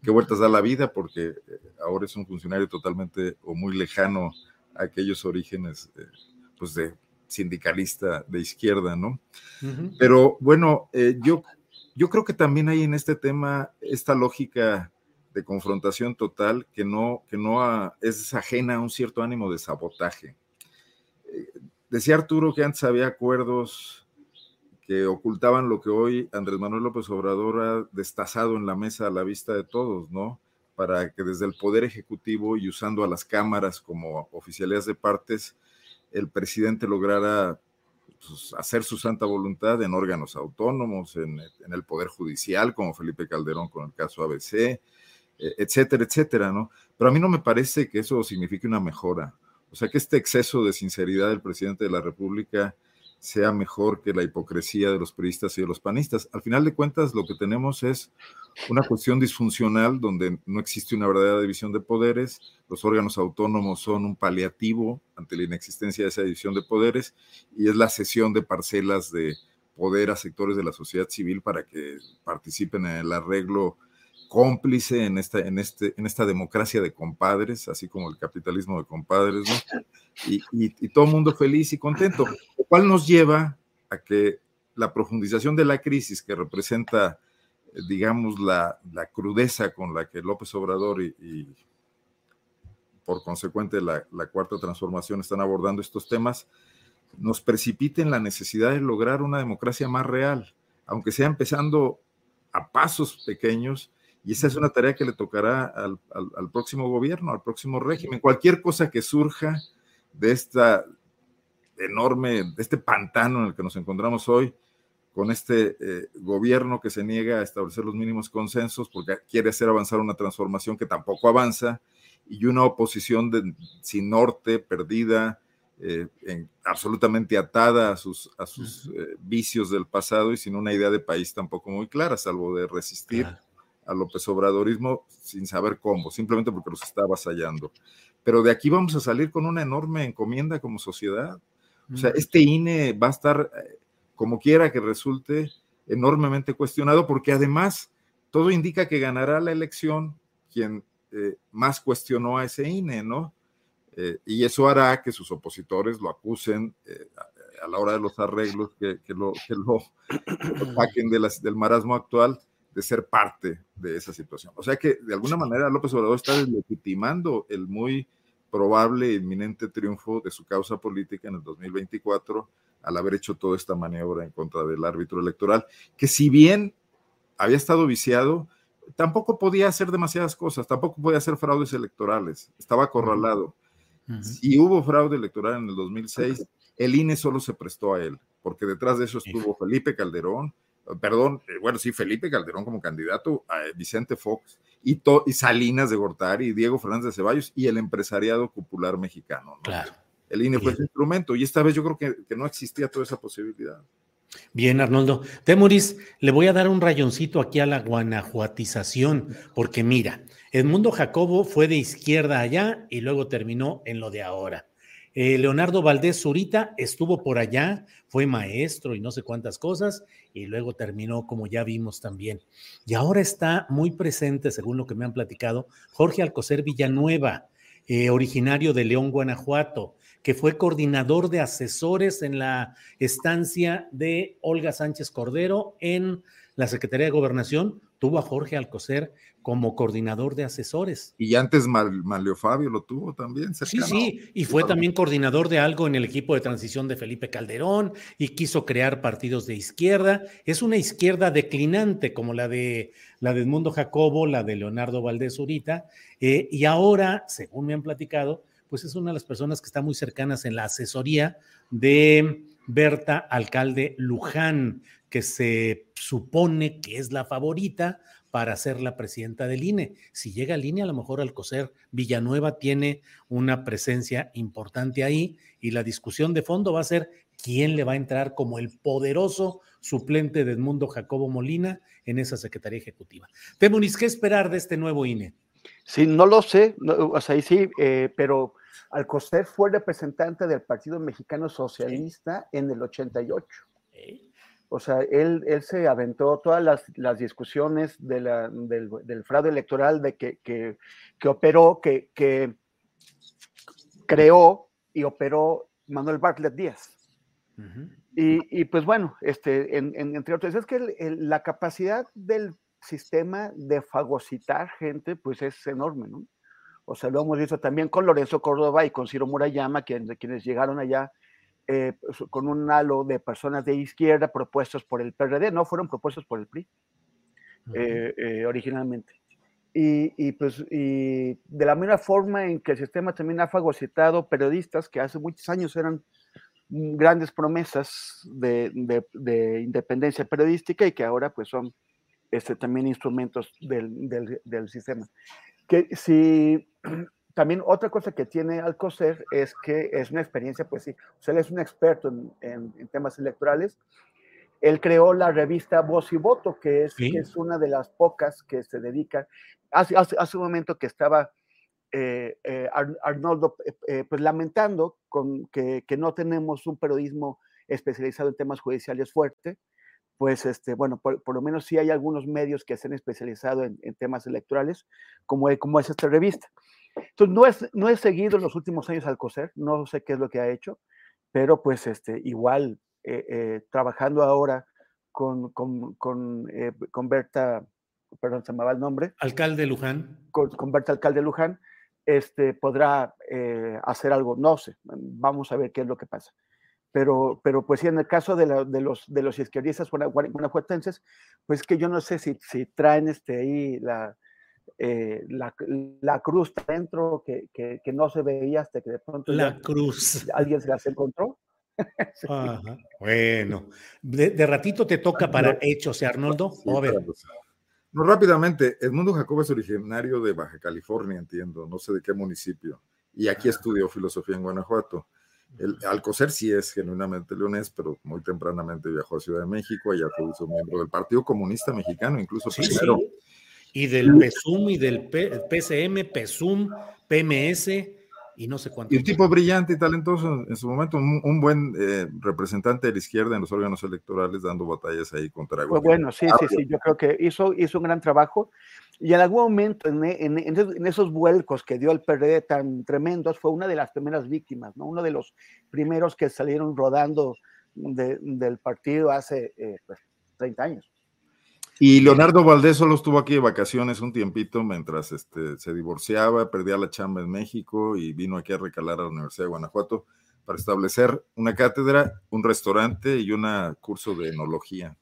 Qué vueltas da la vida, porque eh, ahora es un funcionario totalmente o muy lejano a aquellos orígenes, eh, pues, de sindicalista de izquierda, ¿no? Pero bueno, eh, yo, yo creo que también hay en este tema esta lógica de confrontación total que no, que no es ajena a un cierto ánimo de sabotaje Decía Arturo que antes había acuerdos que ocultaban lo que hoy Andrés Manuel López Obrador ha destazado en la mesa a la vista de todos, ¿no? Para que desde el Poder Ejecutivo y usando a las cámaras como oficialidades de partes, el presidente lograra pues, hacer su santa voluntad en órganos autónomos, en, en, el Poder Judicial, como Felipe Calderón con el caso ABC, e, etcétera, etcétera, ¿no? Pero a mí no me parece que eso signifique una mejora. O sea, que este exceso de sinceridad del presidente de la República sea mejor que la hipocresía de los periodistas y de los panistas. Al final de cuentas, lo que tenemos es una cuestión disfuncional donde no existe una verdadera división de poderes, los órganos autónomos son un paliativo ante la inexistencia de esa división de poderes y es la cesión de parcelas de poder a sectores de la sociedad civil para que participen en el arreglo cómplice en esta, en, este, en esta democracia de compadres, así como el capitalismo de compadres, y, todo el mundo feliz y contento, lo cual nos lleva a que la profundización de la crisis que representa, eh, digamos, la, la crudeza con la que López Obrador y, por consecuente la, la, cuarta transformación están abordando estos temas, nos precipite en la necesidad de lograr una democracia más real, aunque sea empezando a pasos pequeños, y esa es una tarea que le tocará al, próximo gobierno, al próximo régimen. Cualquier cosa que surja de esta enorme, de este pantano en el que nos encontramos hoy, con este eh, gobierno que se niega a establecer los mínimos consensos porque quiere hacer avanzar una transformación que tampoco avanza, y una oposición de, sin norte, perdida, eh, absolutamente atada a sus, a sus eh, vicios del pasado y sin una idea de país tampoco muy clara, salvo de resistir a López Obradorismo sin saber cómo, simplemente porque los está avasallando. Pero de aquí vamos a salir con una enorme encomienda como sociedad. O sea, este INE va a estar, eh, como quiera que resulte, enormemente cuestionado, porque además todo indica que ganará la elección quien eh, más cuestionó a ese INE, ¿no? Eh, y eso hará que sus opositores lo acusen a, la hora de los arreglos, que, lo, que lo, saquen de del marasmo actual de ser parte de esa situación. O sea que de alguna manera López Obrador está deslegitimando el muy probable e inminente triunfo de su causa política en el 2024 al haber hecho toda esta maniobra en contra del árbitro electoral, que si bien había estado viciado, tampoco podía hacer demasiadas cosas, tampoco podía hacer fraudes electorales, estaba acorralado. Si hubo fraude electoral en el 2006, el INE solo se prestó a él, porque detrás de eso estuvo Felipe Calderón, perdón, eh, bueno, sí, Felipe Calderón como candidato, Vicente Fox y, y Salinas de Gortari y Diego Fernández de Ceballos y el empresariado popular mexicano. Claro. El INE fue ese instrumento y esta vez yo creo que, que, no existía toda esa posibilidad. Bien, Arnoldo. Temoris, le voy a dar un rayoncito aquí a la guanajuatización, porque mira, Edmundo Jacobo fue de izquierda allá y luego terminó en lo de ahora. Eh, Leonardo Valdés Zurita estuvo por allá, fue maestro y no sé cuántas cosas, y luego terminó, como ya vimos también. Y ahora está muy presente, según lo que me han platicado, Jorge Alcocer Villanueva, eh, originario de León, Guanajuato, que fue coordinador de asesores en la estancia de Olga Sánchez Cordero en la Secretaría de Gobernación, tuvo a Jorge Alcocer como coordinador de asesores. Y antes Malio Fabio lo tuvo también. Sí, sí, y fue también coordinador de algo en el equipo de transición de Felipe Calderón y quiso crear partidos de izquierda. Es una izquierda declinante como la de la de Edmundo Jacobo, la de Leonardo Valdés Urita, eh, y ahora, según me han platicado, pues es una de las personas que está muy cercanas en la asesoría de Berta Alcalde Luján, que se supone que es la favorita para ser la presidenta del INE. Si llega al INE, a lo mejor Alcocer Villanueva tiene una presencia importante ahí y la discusión de fondo va a ser quién le va a entrar como el poderoso suplente de Edmundo Jacobo Molina en esa Secretaría Ejecutiva. Temunis, ¿qué esperar de este nuevo INE? Sí, no lo sé, o sea, sí, eh, pero Alcocer fue representante del Partido Mexicano Socialista en el 88. O sea, él, él se aventó todas las, las discusiones de la, del, del, fraude electoral de que, que, que operó, que, que, creó y operó Manuel Bartlett Díaz. Uh -huh. y, y, pues bueno, este, en, en, entre otros, es que el, el, la capacidad del sistema de fagocitar gente, pues es enorme, ¿no? O sea, lo hemos visto también con Lorenzo Córdoba y con Ciro Murayama, quienes, quienes llegaron allá eh, pues, con un halo de personas de izquierda propuestos por el PRD, no fueron propuestos por el PRI uh -huh. eh, eh, originalmente. Y, y, pues y de la misma forma en que el sistema también ha fagocitado periodistas que hace muchos años eran grandes promesas de, de, de independencia periodística y que ahora pues son este, también instrumentos del, del, del sistema. Que si también otra cosa que tiene Alcocer es que es una experiencia, pues sí, o sea, él es un experto en, en, en temas electorales. Él creó la revista Voz y Voto, que es, ¿Sí? que es una de las pocas que se dedica. Hace, hace, hace un momento que estaba eh, eh, Arnoldo eh, eh, pues lamentando con que, que, no tenemos un periodismo especializado en temas judiciales fuerte, pues este, bueno, por, por, lo menos sí hay algunos medios que se han especializado en, en temas electorales, como, como es esta revista. Entonces, no, es, no he seguido en los últimos años al COSER, no sé qué es lo que ha hecho, pero pues este, igual eh, eh, trabajando ahora con, con, con, eh, con, Berta, perdón, se me va el nombre. Alcalde Luján. Con, con Berta Alcalde Luján, este, podrá hacer algo, no sé, vamos a ver qué es lo que pasa. Pero, pero pues sí, en el caso de, la, de, los, de los izquierdistas guanajuatenses, pues que yo no sé si, si traen este, ahí la, eh, la, la, cruz dentro que, que, que, no se veía hasta que de pronto la cruz alguien se las encontró. sí. Ajá. Bueno, de, de, ratito te toca para hechos, ¿eh, Arnoldo? Sí, a ver. No, rápidamente, Edmundo Jacob es originario de Baja California, entiendo, no sé de qué municipio, y aquí estudió filosofía en Guanajuato. El Alcocer sí es genuinamente leonés, pero muy tempranamente viajó a Ciudad de México, allá fue miembro del Partido Comunista Mexicano, incluso sí, primero. Sí y del PSUM y del P PCM, PSUM, PMS y no sé cuánto. Y un tipo brillante y talentoso en su momento, un, un buen eh, representante de la izquierda en los órganos electorales dando batallas ahí contra. Pues bueno, sí, sí, sí, yo creo que hizo, hizo un gran trabajo y en algún momento en, en, en, esos vuelcos que dio el PRD tan tremendos fue una de las primeras víctimas, ¿no? Uno de los primeros que salieron rodando de, del partido hace eh, pues, 30 años. Y Leonardo Valdés solo estuvo aquí de vacaciones un tiempito mientras este, se divorciaba, perdía la chamba en México y vino aquí a recalar a la Universidad de Guanajuato para establecer una cátedra, un restaurante y un curso de enología.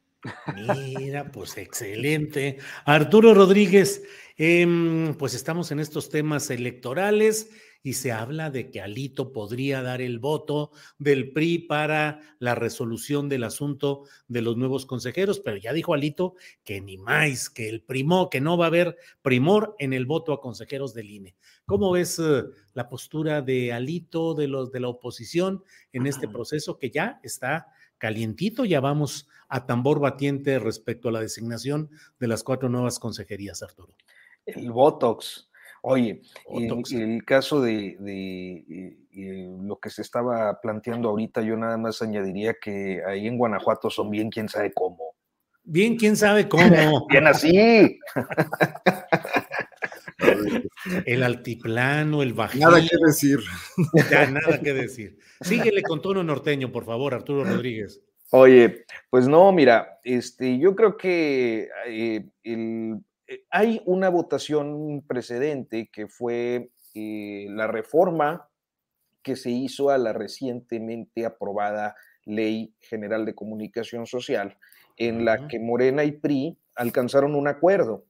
Mira, pues excelente. Arturo Rodríguez, eh, pues estamos en estos temas electorales y se habla de que Alito podría dar el voto del PRI para la resolución del asunto de los nuevos consejeros, pero ya dijo Alito que ni más, que el primó, que no va a haber primor en el voto a consejeros del INE. ¿Cómo ves uh, la postura de Alito, de los de la oposición en este proceso que ya está calientito? Ya vamos a tambor batiente respecto a la designación de las cuatro nuevas consejerías, Arturo. El Botox Oye, en, el caso de, de, de, lo que se estaba planteando ahorita, yo nada más añadiría que ahí en Guanajuato son bien quién sabe cómo. Bien quién sabe cómo. bien así. el altiplano, el bajío. Nada que decir. Ya, nada que decir. Síguele con tono norteño, por favor, Arturo Rodríguez. Oye, pues no, mira, este, yo creo que eh, el eh, hay una votación precedente que fue eh, la reforma que se hizo a la recientemente aprobada Ley General de Comunicación Social, en la que Morena y PRI alcanzaron un acuerdo.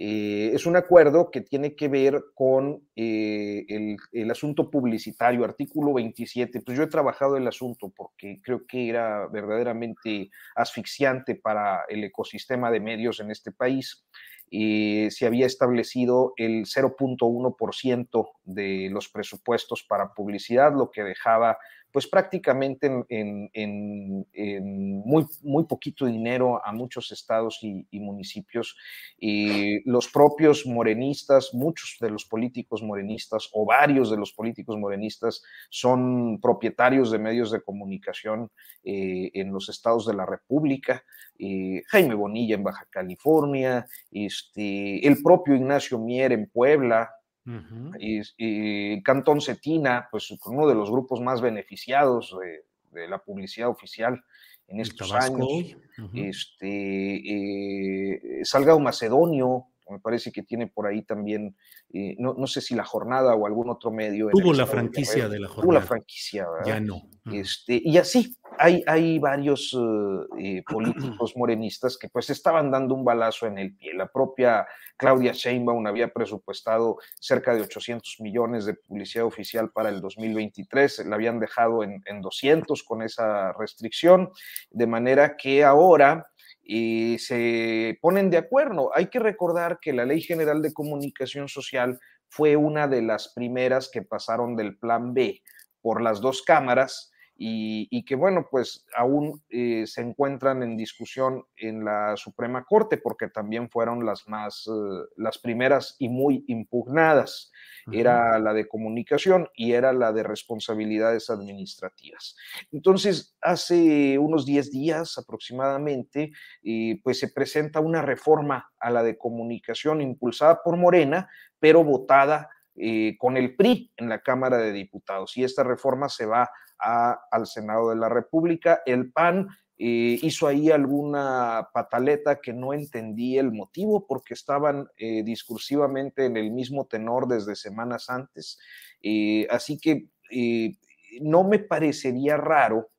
Eh, es un acuerdo que tiene que ver con eh, el, el, asunto publicitario, artículo 27. Pues yo he trabajado el asunto porque creo que era verdaderamente asfixiante para el ecosistema de medios en este país. Eh, se había establecido el 0.1% de los presupuestos para publicidad, lo que dejaba pues prácticamente en, muy, muy poquito dinero a muchos estados y, municipios. Y los propios morenistas, muchos de los políticos morenistas o varios de los políticos morenistas son propietarios de medios de comunicación eh, en los estados de la República. Jaime Bonilla en Baja California, este, el propio Ignacio Mier en Puebla, y, Cantón Cetina, pues uno de los grupos más beneficiados de, la publicidad oficial en estos años. este, eh, Salgado Macedonio, me parece que tiene por ahí también, eh, no, no, sé si la jornada o algún otro medio. Tuvo la franquicia de, la jornada. Tuvo la franquicia, ¿verdad? Ya no. Este, y así, hay, hay varios eh, políticos morenistas que pues estaban dando un balazo en el pie. La propia Claudia Sheinbaum había presupuestado cerca de 800 millones de publicidad oficial para el 2023, la habían dejado en, en 200 con esa restricción, de manera que ahora y se ponen de acuerdo. Hay que recordar que la Ley General de Comunicación Social fue una de las primeras que pasaron del Plan B por las dos cámaras y, que, bueno, pues aún eh, se encuentran en discusión en la Suprema Corte porque también fueron las más, eh, las primeras y muy impugnadas era la de comunicación y era la de responsabilidades administrativas. Entonces, hace unos 10 días aproximadamente, eh, pues se presenta una reforma a la de comunicación impulsada por Morena, pero votada eh, con el PRI en la Cámara de Diputados. Y esta reforma se va al Senado de la República. El PAN eh, hizo ahí alguna pataleta que no entendí el motivo porque estaban eh, discursivamente en el mismo tenor desde semanas antes. Eh, así que no me parecería raro,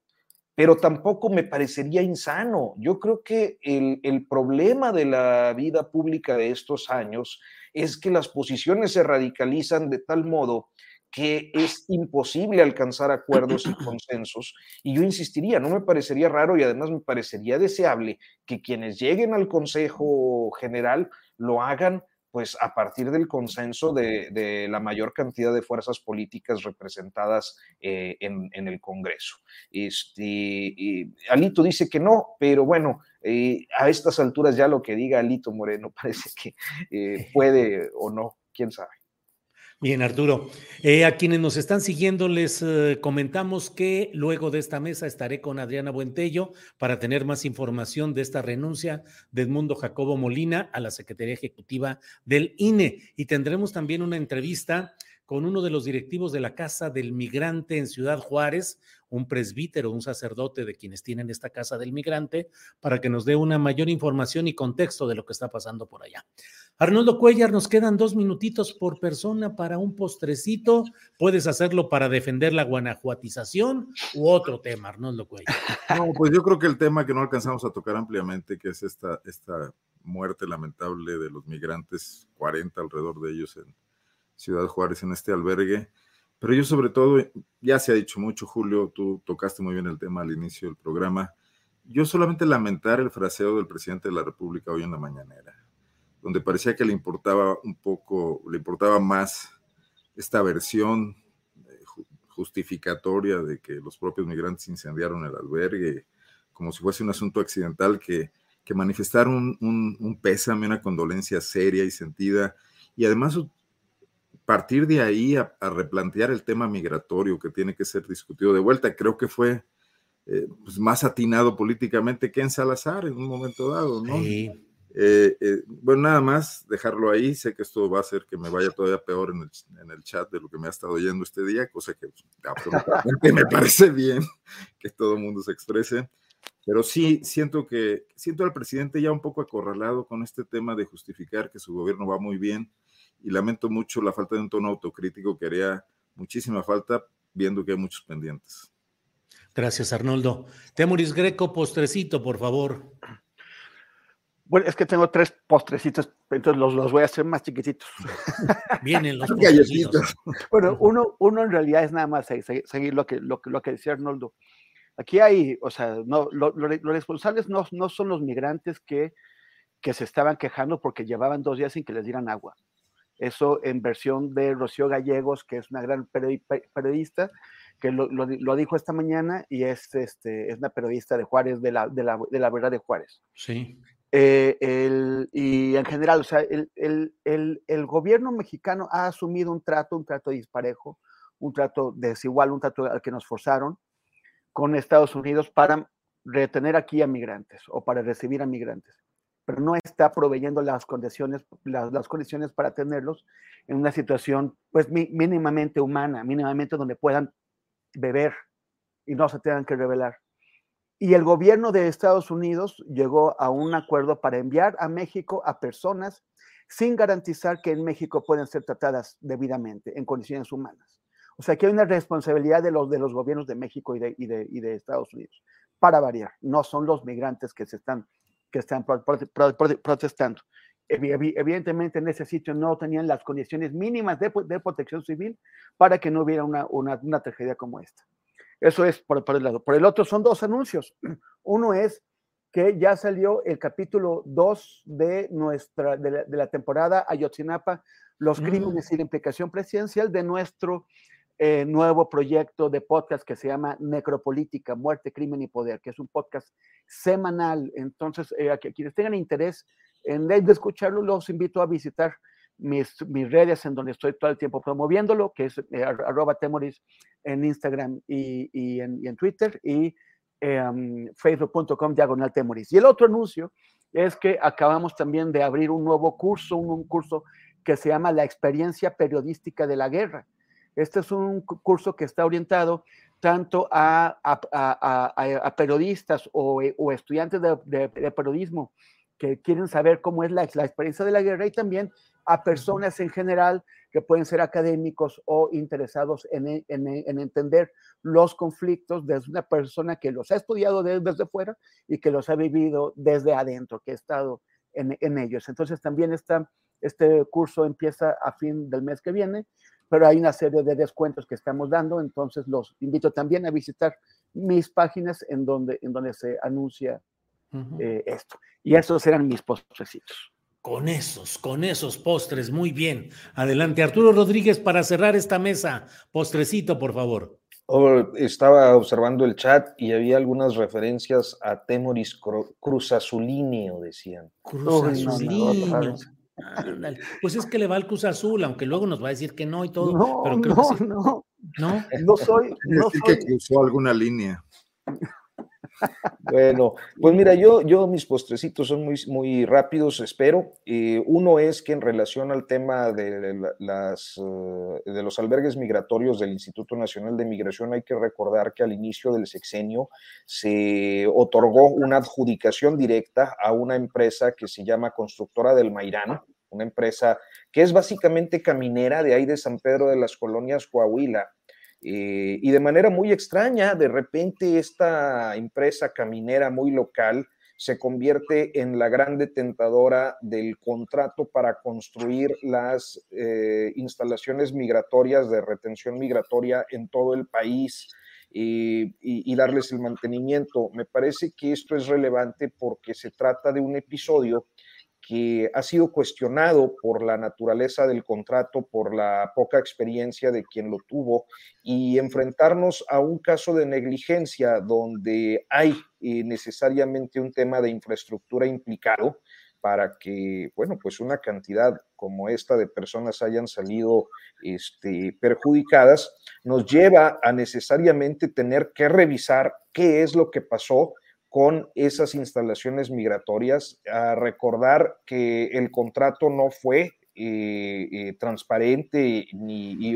pero tampoco me parecería insano. Yo creo que el, el problema de la vida pública de estos años es que las posiciones se radicalizan de tal modo que es imposible alcanzar acuerdos y consensos. Y yo insistiría, no me parecería raro y además me parecería deseable que quienes lleguen al Consejo General lo hagan pues a partir del consenso de, la mayor cantidad de fuerzas políticas representadas eh, en, el Congreso. Este, Alito dice que no, pero bueno, eh, a estas alturas ya lo que diga Alito Moreno parece que eh, puede o no, quién sabe. Bien, Arturo. Eh, a quienes nos están siguiendo les eh, comentamos que luego de esta mesa estaré con Adriana Buentello para tener más información de esta renuncia de Edmundo Jacobo Molina a la Secretaría Ejecutiva del INE. Y tendremos también una entrevista con uno de los directivos de la Casa del Migrante en Ciudad Juárez, un presbítero, un sacerdote de quienes tienen esta Casa del Migrante, para que nos dé una mayor información y contexto de lo que está pasando por allá. Arnoldo Cuellar, nos quedan dos minutitos por persona para un postrecito. Puedes hacerlo para defender la guanajuatización u otro tema, Arnoldo Cuellar. No, pues yo creo que el tema que no alcanzamos a tocar ampliamente, que es esta, esta muerte lamentable de los migrantes, 40 alrededor de ellos en Ciudad Juárez en este albergue. Pero yo sobre todo, ya se ha dicho mucho, Julio, tú tocaste muy bien el tema al inicio del programa. Yo solamente lamentar el fraseo del presidente de la República hoy en la mañanera, donde parecía que le importaba un poco, le importaba más esta versión eh, justificatoria de que los propios migrantes incendiaron el albergue, como si fuese un asunto accidental que, que manifestar un, un, un pésame, una condolencia seria y sentida, y además partir de ahí a, replantear el tema migratorio que tiene que ser discutido de vuelta. Creo que fue eh, pues, más atinado políticamente que en Salazar en un momento dado, ¿no? Eh, eh, bueno, nada más dejarlo ahí. Sé que esto va a hacer que me vaya todavía peor en el, chat de lo que me ha estado oyendo este día, cosa que pues, absolutamente me parece bien que todo el mundo se exprese. Pero sí siento que siento al presidente ya un poco acorralado con este tema de justificar que su gobierno va muy bien y lamento mucho la falta de un tono autocrítico que haría muchísima falta viendo que hay muchos pendientes. Gracias, Arnoldo. Temuris Greco, postrecito, por favor. Bueno, es que tengo tres postrecitos, entonces los, los voy a hacer más chiquititos. Vienen los postrecitos. bueno, uno, uno en realidad es nada más seguir, lo, que, lo, lo que decía Arnoldo. Aquí hay, o sea, no, los responsables no, no son los migrantes que, que se estaban quejando porque llevaban dos días sin que les dieran agua. Eso en versión de Rocío Gallegos, que es una gran periodista, que lo, lo, dijo esta mañana y es, este, es una periodista de Juárez, de la, de la, de la verdad de Juárez. Sí. Eh, el, y en general, o sea, el, el, el, el, gobierno mexicano ha asumido un trato, un trato disparejo, un trato desigual, un trato al que nos forzaron, con Estados Unidos para retener aquí a migrantes o para recibir a migrantes, pero no está proveyendo las condiciones, las, condiciones para tenerlos en una situación pues mínimamente humana, mínimamente donde puedan beber y no se tengan que revelar. Y el gobierno de Estados Unidos llegó a un acuerdo para enviar a México a personas sin garantizar que en México pueden ser tratadas debidamente en condiciones humanas. O sea, que hay una responsabilidad de los, de los gobiernos de México y de, y, de, y de Estados Unidos, para variar. No son los migrantes que, se están, que están protestando. Evidentemente en ese sitio no tenían las condiciones mínimas de, de protección civil para que no hubiera una, una, una tragedia como esta. Eso es por, por, el lado. Por el otro son dos anuncios. Uno es que ya salió el capítulo 2 de nuestra de la, de la, temporada Ayotzinapa, los crímenes mm. y la implicación presidencial de nuestro eh, nuevo proyecto de podcast que se llama Necropolítica, Muerte, Crimen y Poder, que es un podcast semanal. Entonces, eh, quienes tengan interés en de escucharlo, los invito a visitar mis, mis, redes en donde estoy todo el tiempo promoviéndolo, que es eh, arroba temoris en Instagram y, y, en, en, Twitter y eh, facebook.com diagonal temoris. Y el otro anuncio es que acabamos también de abrir un nuevo curso, un curso que se llama La experiencia periodística de la guerra este es un curso que está orientado tanto a, a, a, a periodistas o, o estudiantes de, de, de, periodismo que quieren saber cómo es la, la, experiencia de la guerra y también a personas en general que pueden ser académicos o interesados en, en, en entender los conflictos desde una persona que los ha estudiado desde, desde fuera y que los ha vivido desde adentro, que ha estado en, ellos. Entonces también está, este curso empieza a fin del mes que viene pero hay una serie de descuentos que estamos dando, entonces los invito también a visitar mis páginas en donde, en donde se anuncia uh -huh. eh, esto. Y esos eran mis postrecitos. Con esos, con esos postres, muy bien. Adelante, Arturo Rodríguez, para cerrar esta mesa, postrecito, por favor. Oh, estaba observando el chat y había algunas referencias a Temoris Cruzazulinio, decían. Cruzazulinio. Ándale. Pues es que le va al Cruz Azul, aunque luego nos va a decir que no y todo. No, pero creo no, que sí. no, no, no soy. No decir soy que cruzó alguna línea. Bueno, pues mira, yo, yo mis postrecitos son muy, muy rápidos, espero. Eh, uno es que en relación al tema de, las, uh, de los albergues migratorios del Instituto Nacional de Migración, hay que recordar que al inicio del sexenio se otorgó una adjudicación directa a una empresa que se llama Constructora del Mairán, una empresa que es básicamente caminera de ahí de San Pedro de las Colonias Coahuila eh, y de manera muy extraña, de repente esta empresa caminera muy local se convierte en la gran detentadora del contrato para construir las eh, instalaciones migratorias de retención migratoria en todo el país. Eh, y, darles el mantenimiento. Me parece que esto es relevante porque se trata de un episodio que ha sido cuestionado por la naturaleza del contrato, por la poca experiencia de quien lo tuvo, y enfrentarnos a un caso de negligencia donde hay eh, necesariamente un tema de infraestructura implicado para que, bueno, pues una cantidad como esta de personas hayan salido este, perjudicadas, nos lleva a necesariamente tener que revisar qué es lo que pasó, con esas instalaciones migratorias, a recordar que el contrato no fue eh, eh, transparente ni y,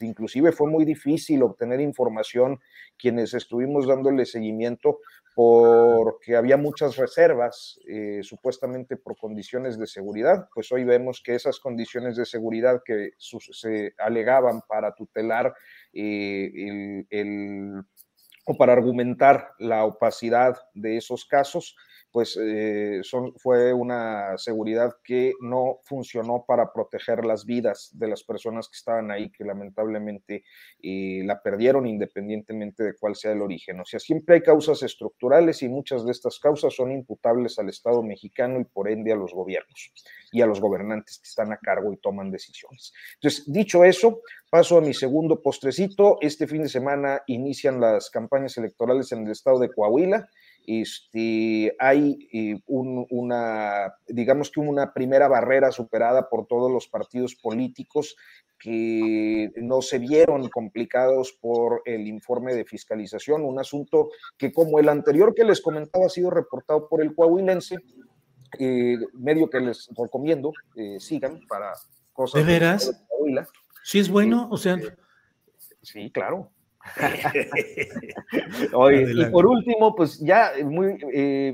inclusive fue muy difícil obtener información quienes estuvimos dándole seguimiento porque había muchas reservas eh, supuestamente por condiciones de seguridad, pues hoy vemos que esas condiciones de seguridad que se alegaban para tutelar el, el o para argumentar la opacidad de esos casos, pues eh, fue una seguridad que no funcionó para proteger las vidas de las personas que estaban ahí, que lamentablemente eh, la perdieron independientemente de cuál sea el origen. O sea, siempre hay causas estructurales y muchas de estas causas son imputables al Estado mexicano y por ende a los gobiernos y a los gobernantes que están a cargo y toman decisiones. Entonces, dicho eso, paso a mi segundo postrecito. Este fin de semana inician las campañas electorales en el estado de Coahuila. Este, hay eh, una, digamos que una primera barrera superada por todos los partidos políticos que no se vieron complicados por el informe de fiscalización, un asunto que como el anterior que les comentaba ha sido reportado por el coahuilense, eh, medio que les recomiendo eh, sigan para cosas. ¿De veras? sí es bueno, o sea. Sí, claro. y por último, pues ya muy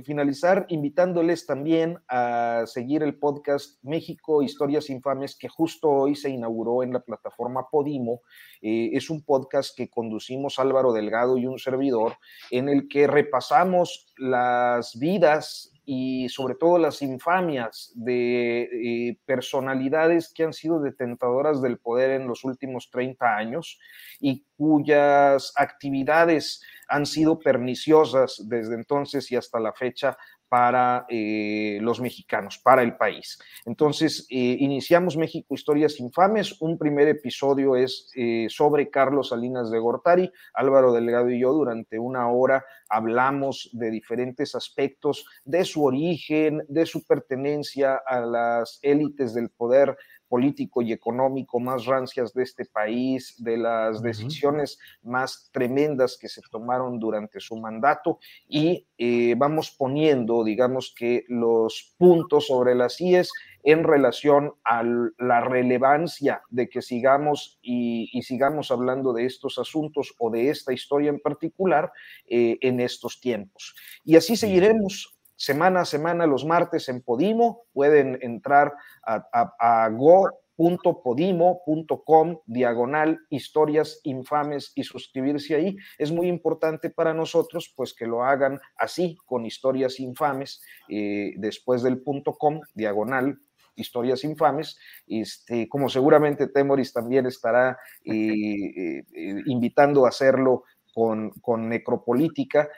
finalizar invitándoles también a seguir el podcast México Historias Infames que justo hoy se inauguró en la plataforma Podimo. es un podcast que conducimos Álvaro Delgado y un servidor en el que repasamos las vidas y sobre todo las infamias de eh, personalidades que han sido detentadoras del poder en los últimos 30 años y cuyas actividades han sido perniciosas desde entonces y hasta la fecha para eh, los mexicanos, para el país. Entonces, eh, iniciamos México Historias Infames. Un primer episodio es eh, sobre Carlos Salinas de Gortari. Álvaro Delgado y yo durante una hora hablamos de diferentes aspectos de su origen, de su pertenencia a las élites del poder político y económico más rancias de este país, de las decisiones más tremendas que se tomaron durante su mandato. Y eh, vamos poniendo, digamos que los puntos sobre las IES en relación a la relevancia de que sigamos y, sigamos hablando de estos asuntos o de esta historia en particular eh, en estos tiempos. Y así seguiremos semana a semana los martes en Podimo. Pueden entrar a, go.podimo.com diagonal historias infames y suscribirse ahí. Es muy importante para nosotros pues que lo hagan así con historias infames eh, después del punto com diagonal historias infames, este, como seguramente Temoris también estará eh, eh, invitando a hacerlo con, con Necropolítica,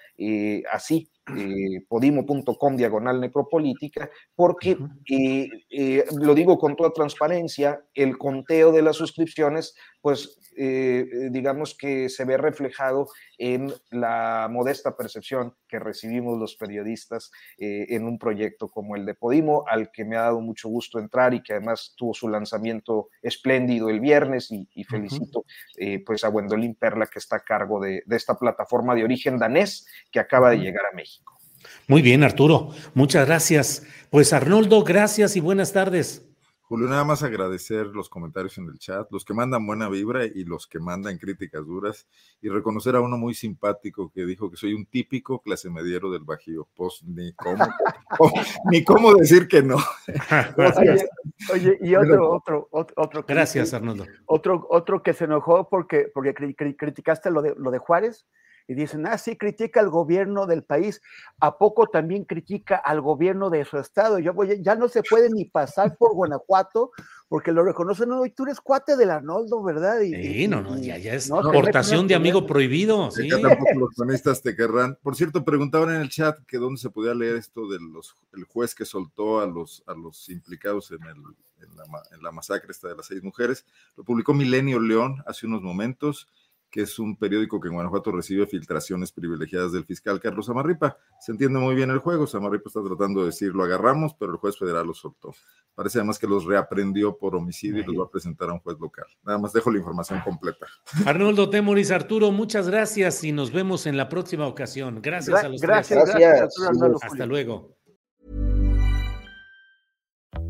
así eh, podimo.com diagonal necropolítica, porque, eh, eh, lo digo con toda transparencia, el conteo de las suscripciones, pues digamos que se ve reflejado en la modesta percepción que recibimos los periodistas en un proyecto como el de Podimo, al que me ha dado mucho gusto entrar y que además tuvo su lanzamiento espléndido el viernes y, felicito pues a Gwendolyn Perla que está a cargo de, de esta plataforma de origen danés que acaba de llegar a México. Muy bien, Arturo. Muchas gracias. Pues Arnoldo, gracias y buenas tardes. Julio, nada más agradecer los comentarios en el chat, los que mandan buena vibra y los que mandan críticas duras, y reconocer a uno muy simpático que dijo que soy un típico clase mediero del Bajío. Pues ni cómo, ni cómo decir que no. Oye, y otro, otro, otro, otro. Gracias, Arnoldo. Otro, otro que se enojó porque, porque criticaste lo de, lo de Juárez y dicen, ah, sí, critica al gobierno del país, ¿a poco también critica al gobierno de su estado? Yo voy, ya no se puede ni pasar por Guanajuato porque lo reconocen, no, y tú eres cuate del Arnoldo, ¿verdad? Y, sí, no, no, ya, ya es no, de amigo prohibido. Sí. tampoco los cronistas te querrán. Por cierto, preguntaban en el chat que dónde se podía leer esto del el juez que soltó a los, a los implicados en, el, en, la, en la masacre esta de las seis mujeres. Lo publicó Milenio León hace unos momentos que es un periódico que en Guanajuato recibe filtraciones privilegiadas del fiscal Carlos Amarripa. Se entiende muy bien el juego, Amarripa está tratando de decir, lo agarramos, pero el juez federal lo soltó. Parece además que los reaprendió por homicidio y los va a presentar a un juez local. Nada más dejo la información completa. Arnoldo Temoris, Arturo, muchas gracias y nos vemos en la próxima ocasión. Gracias a los gracias, tres. Gracias. Hasta luego.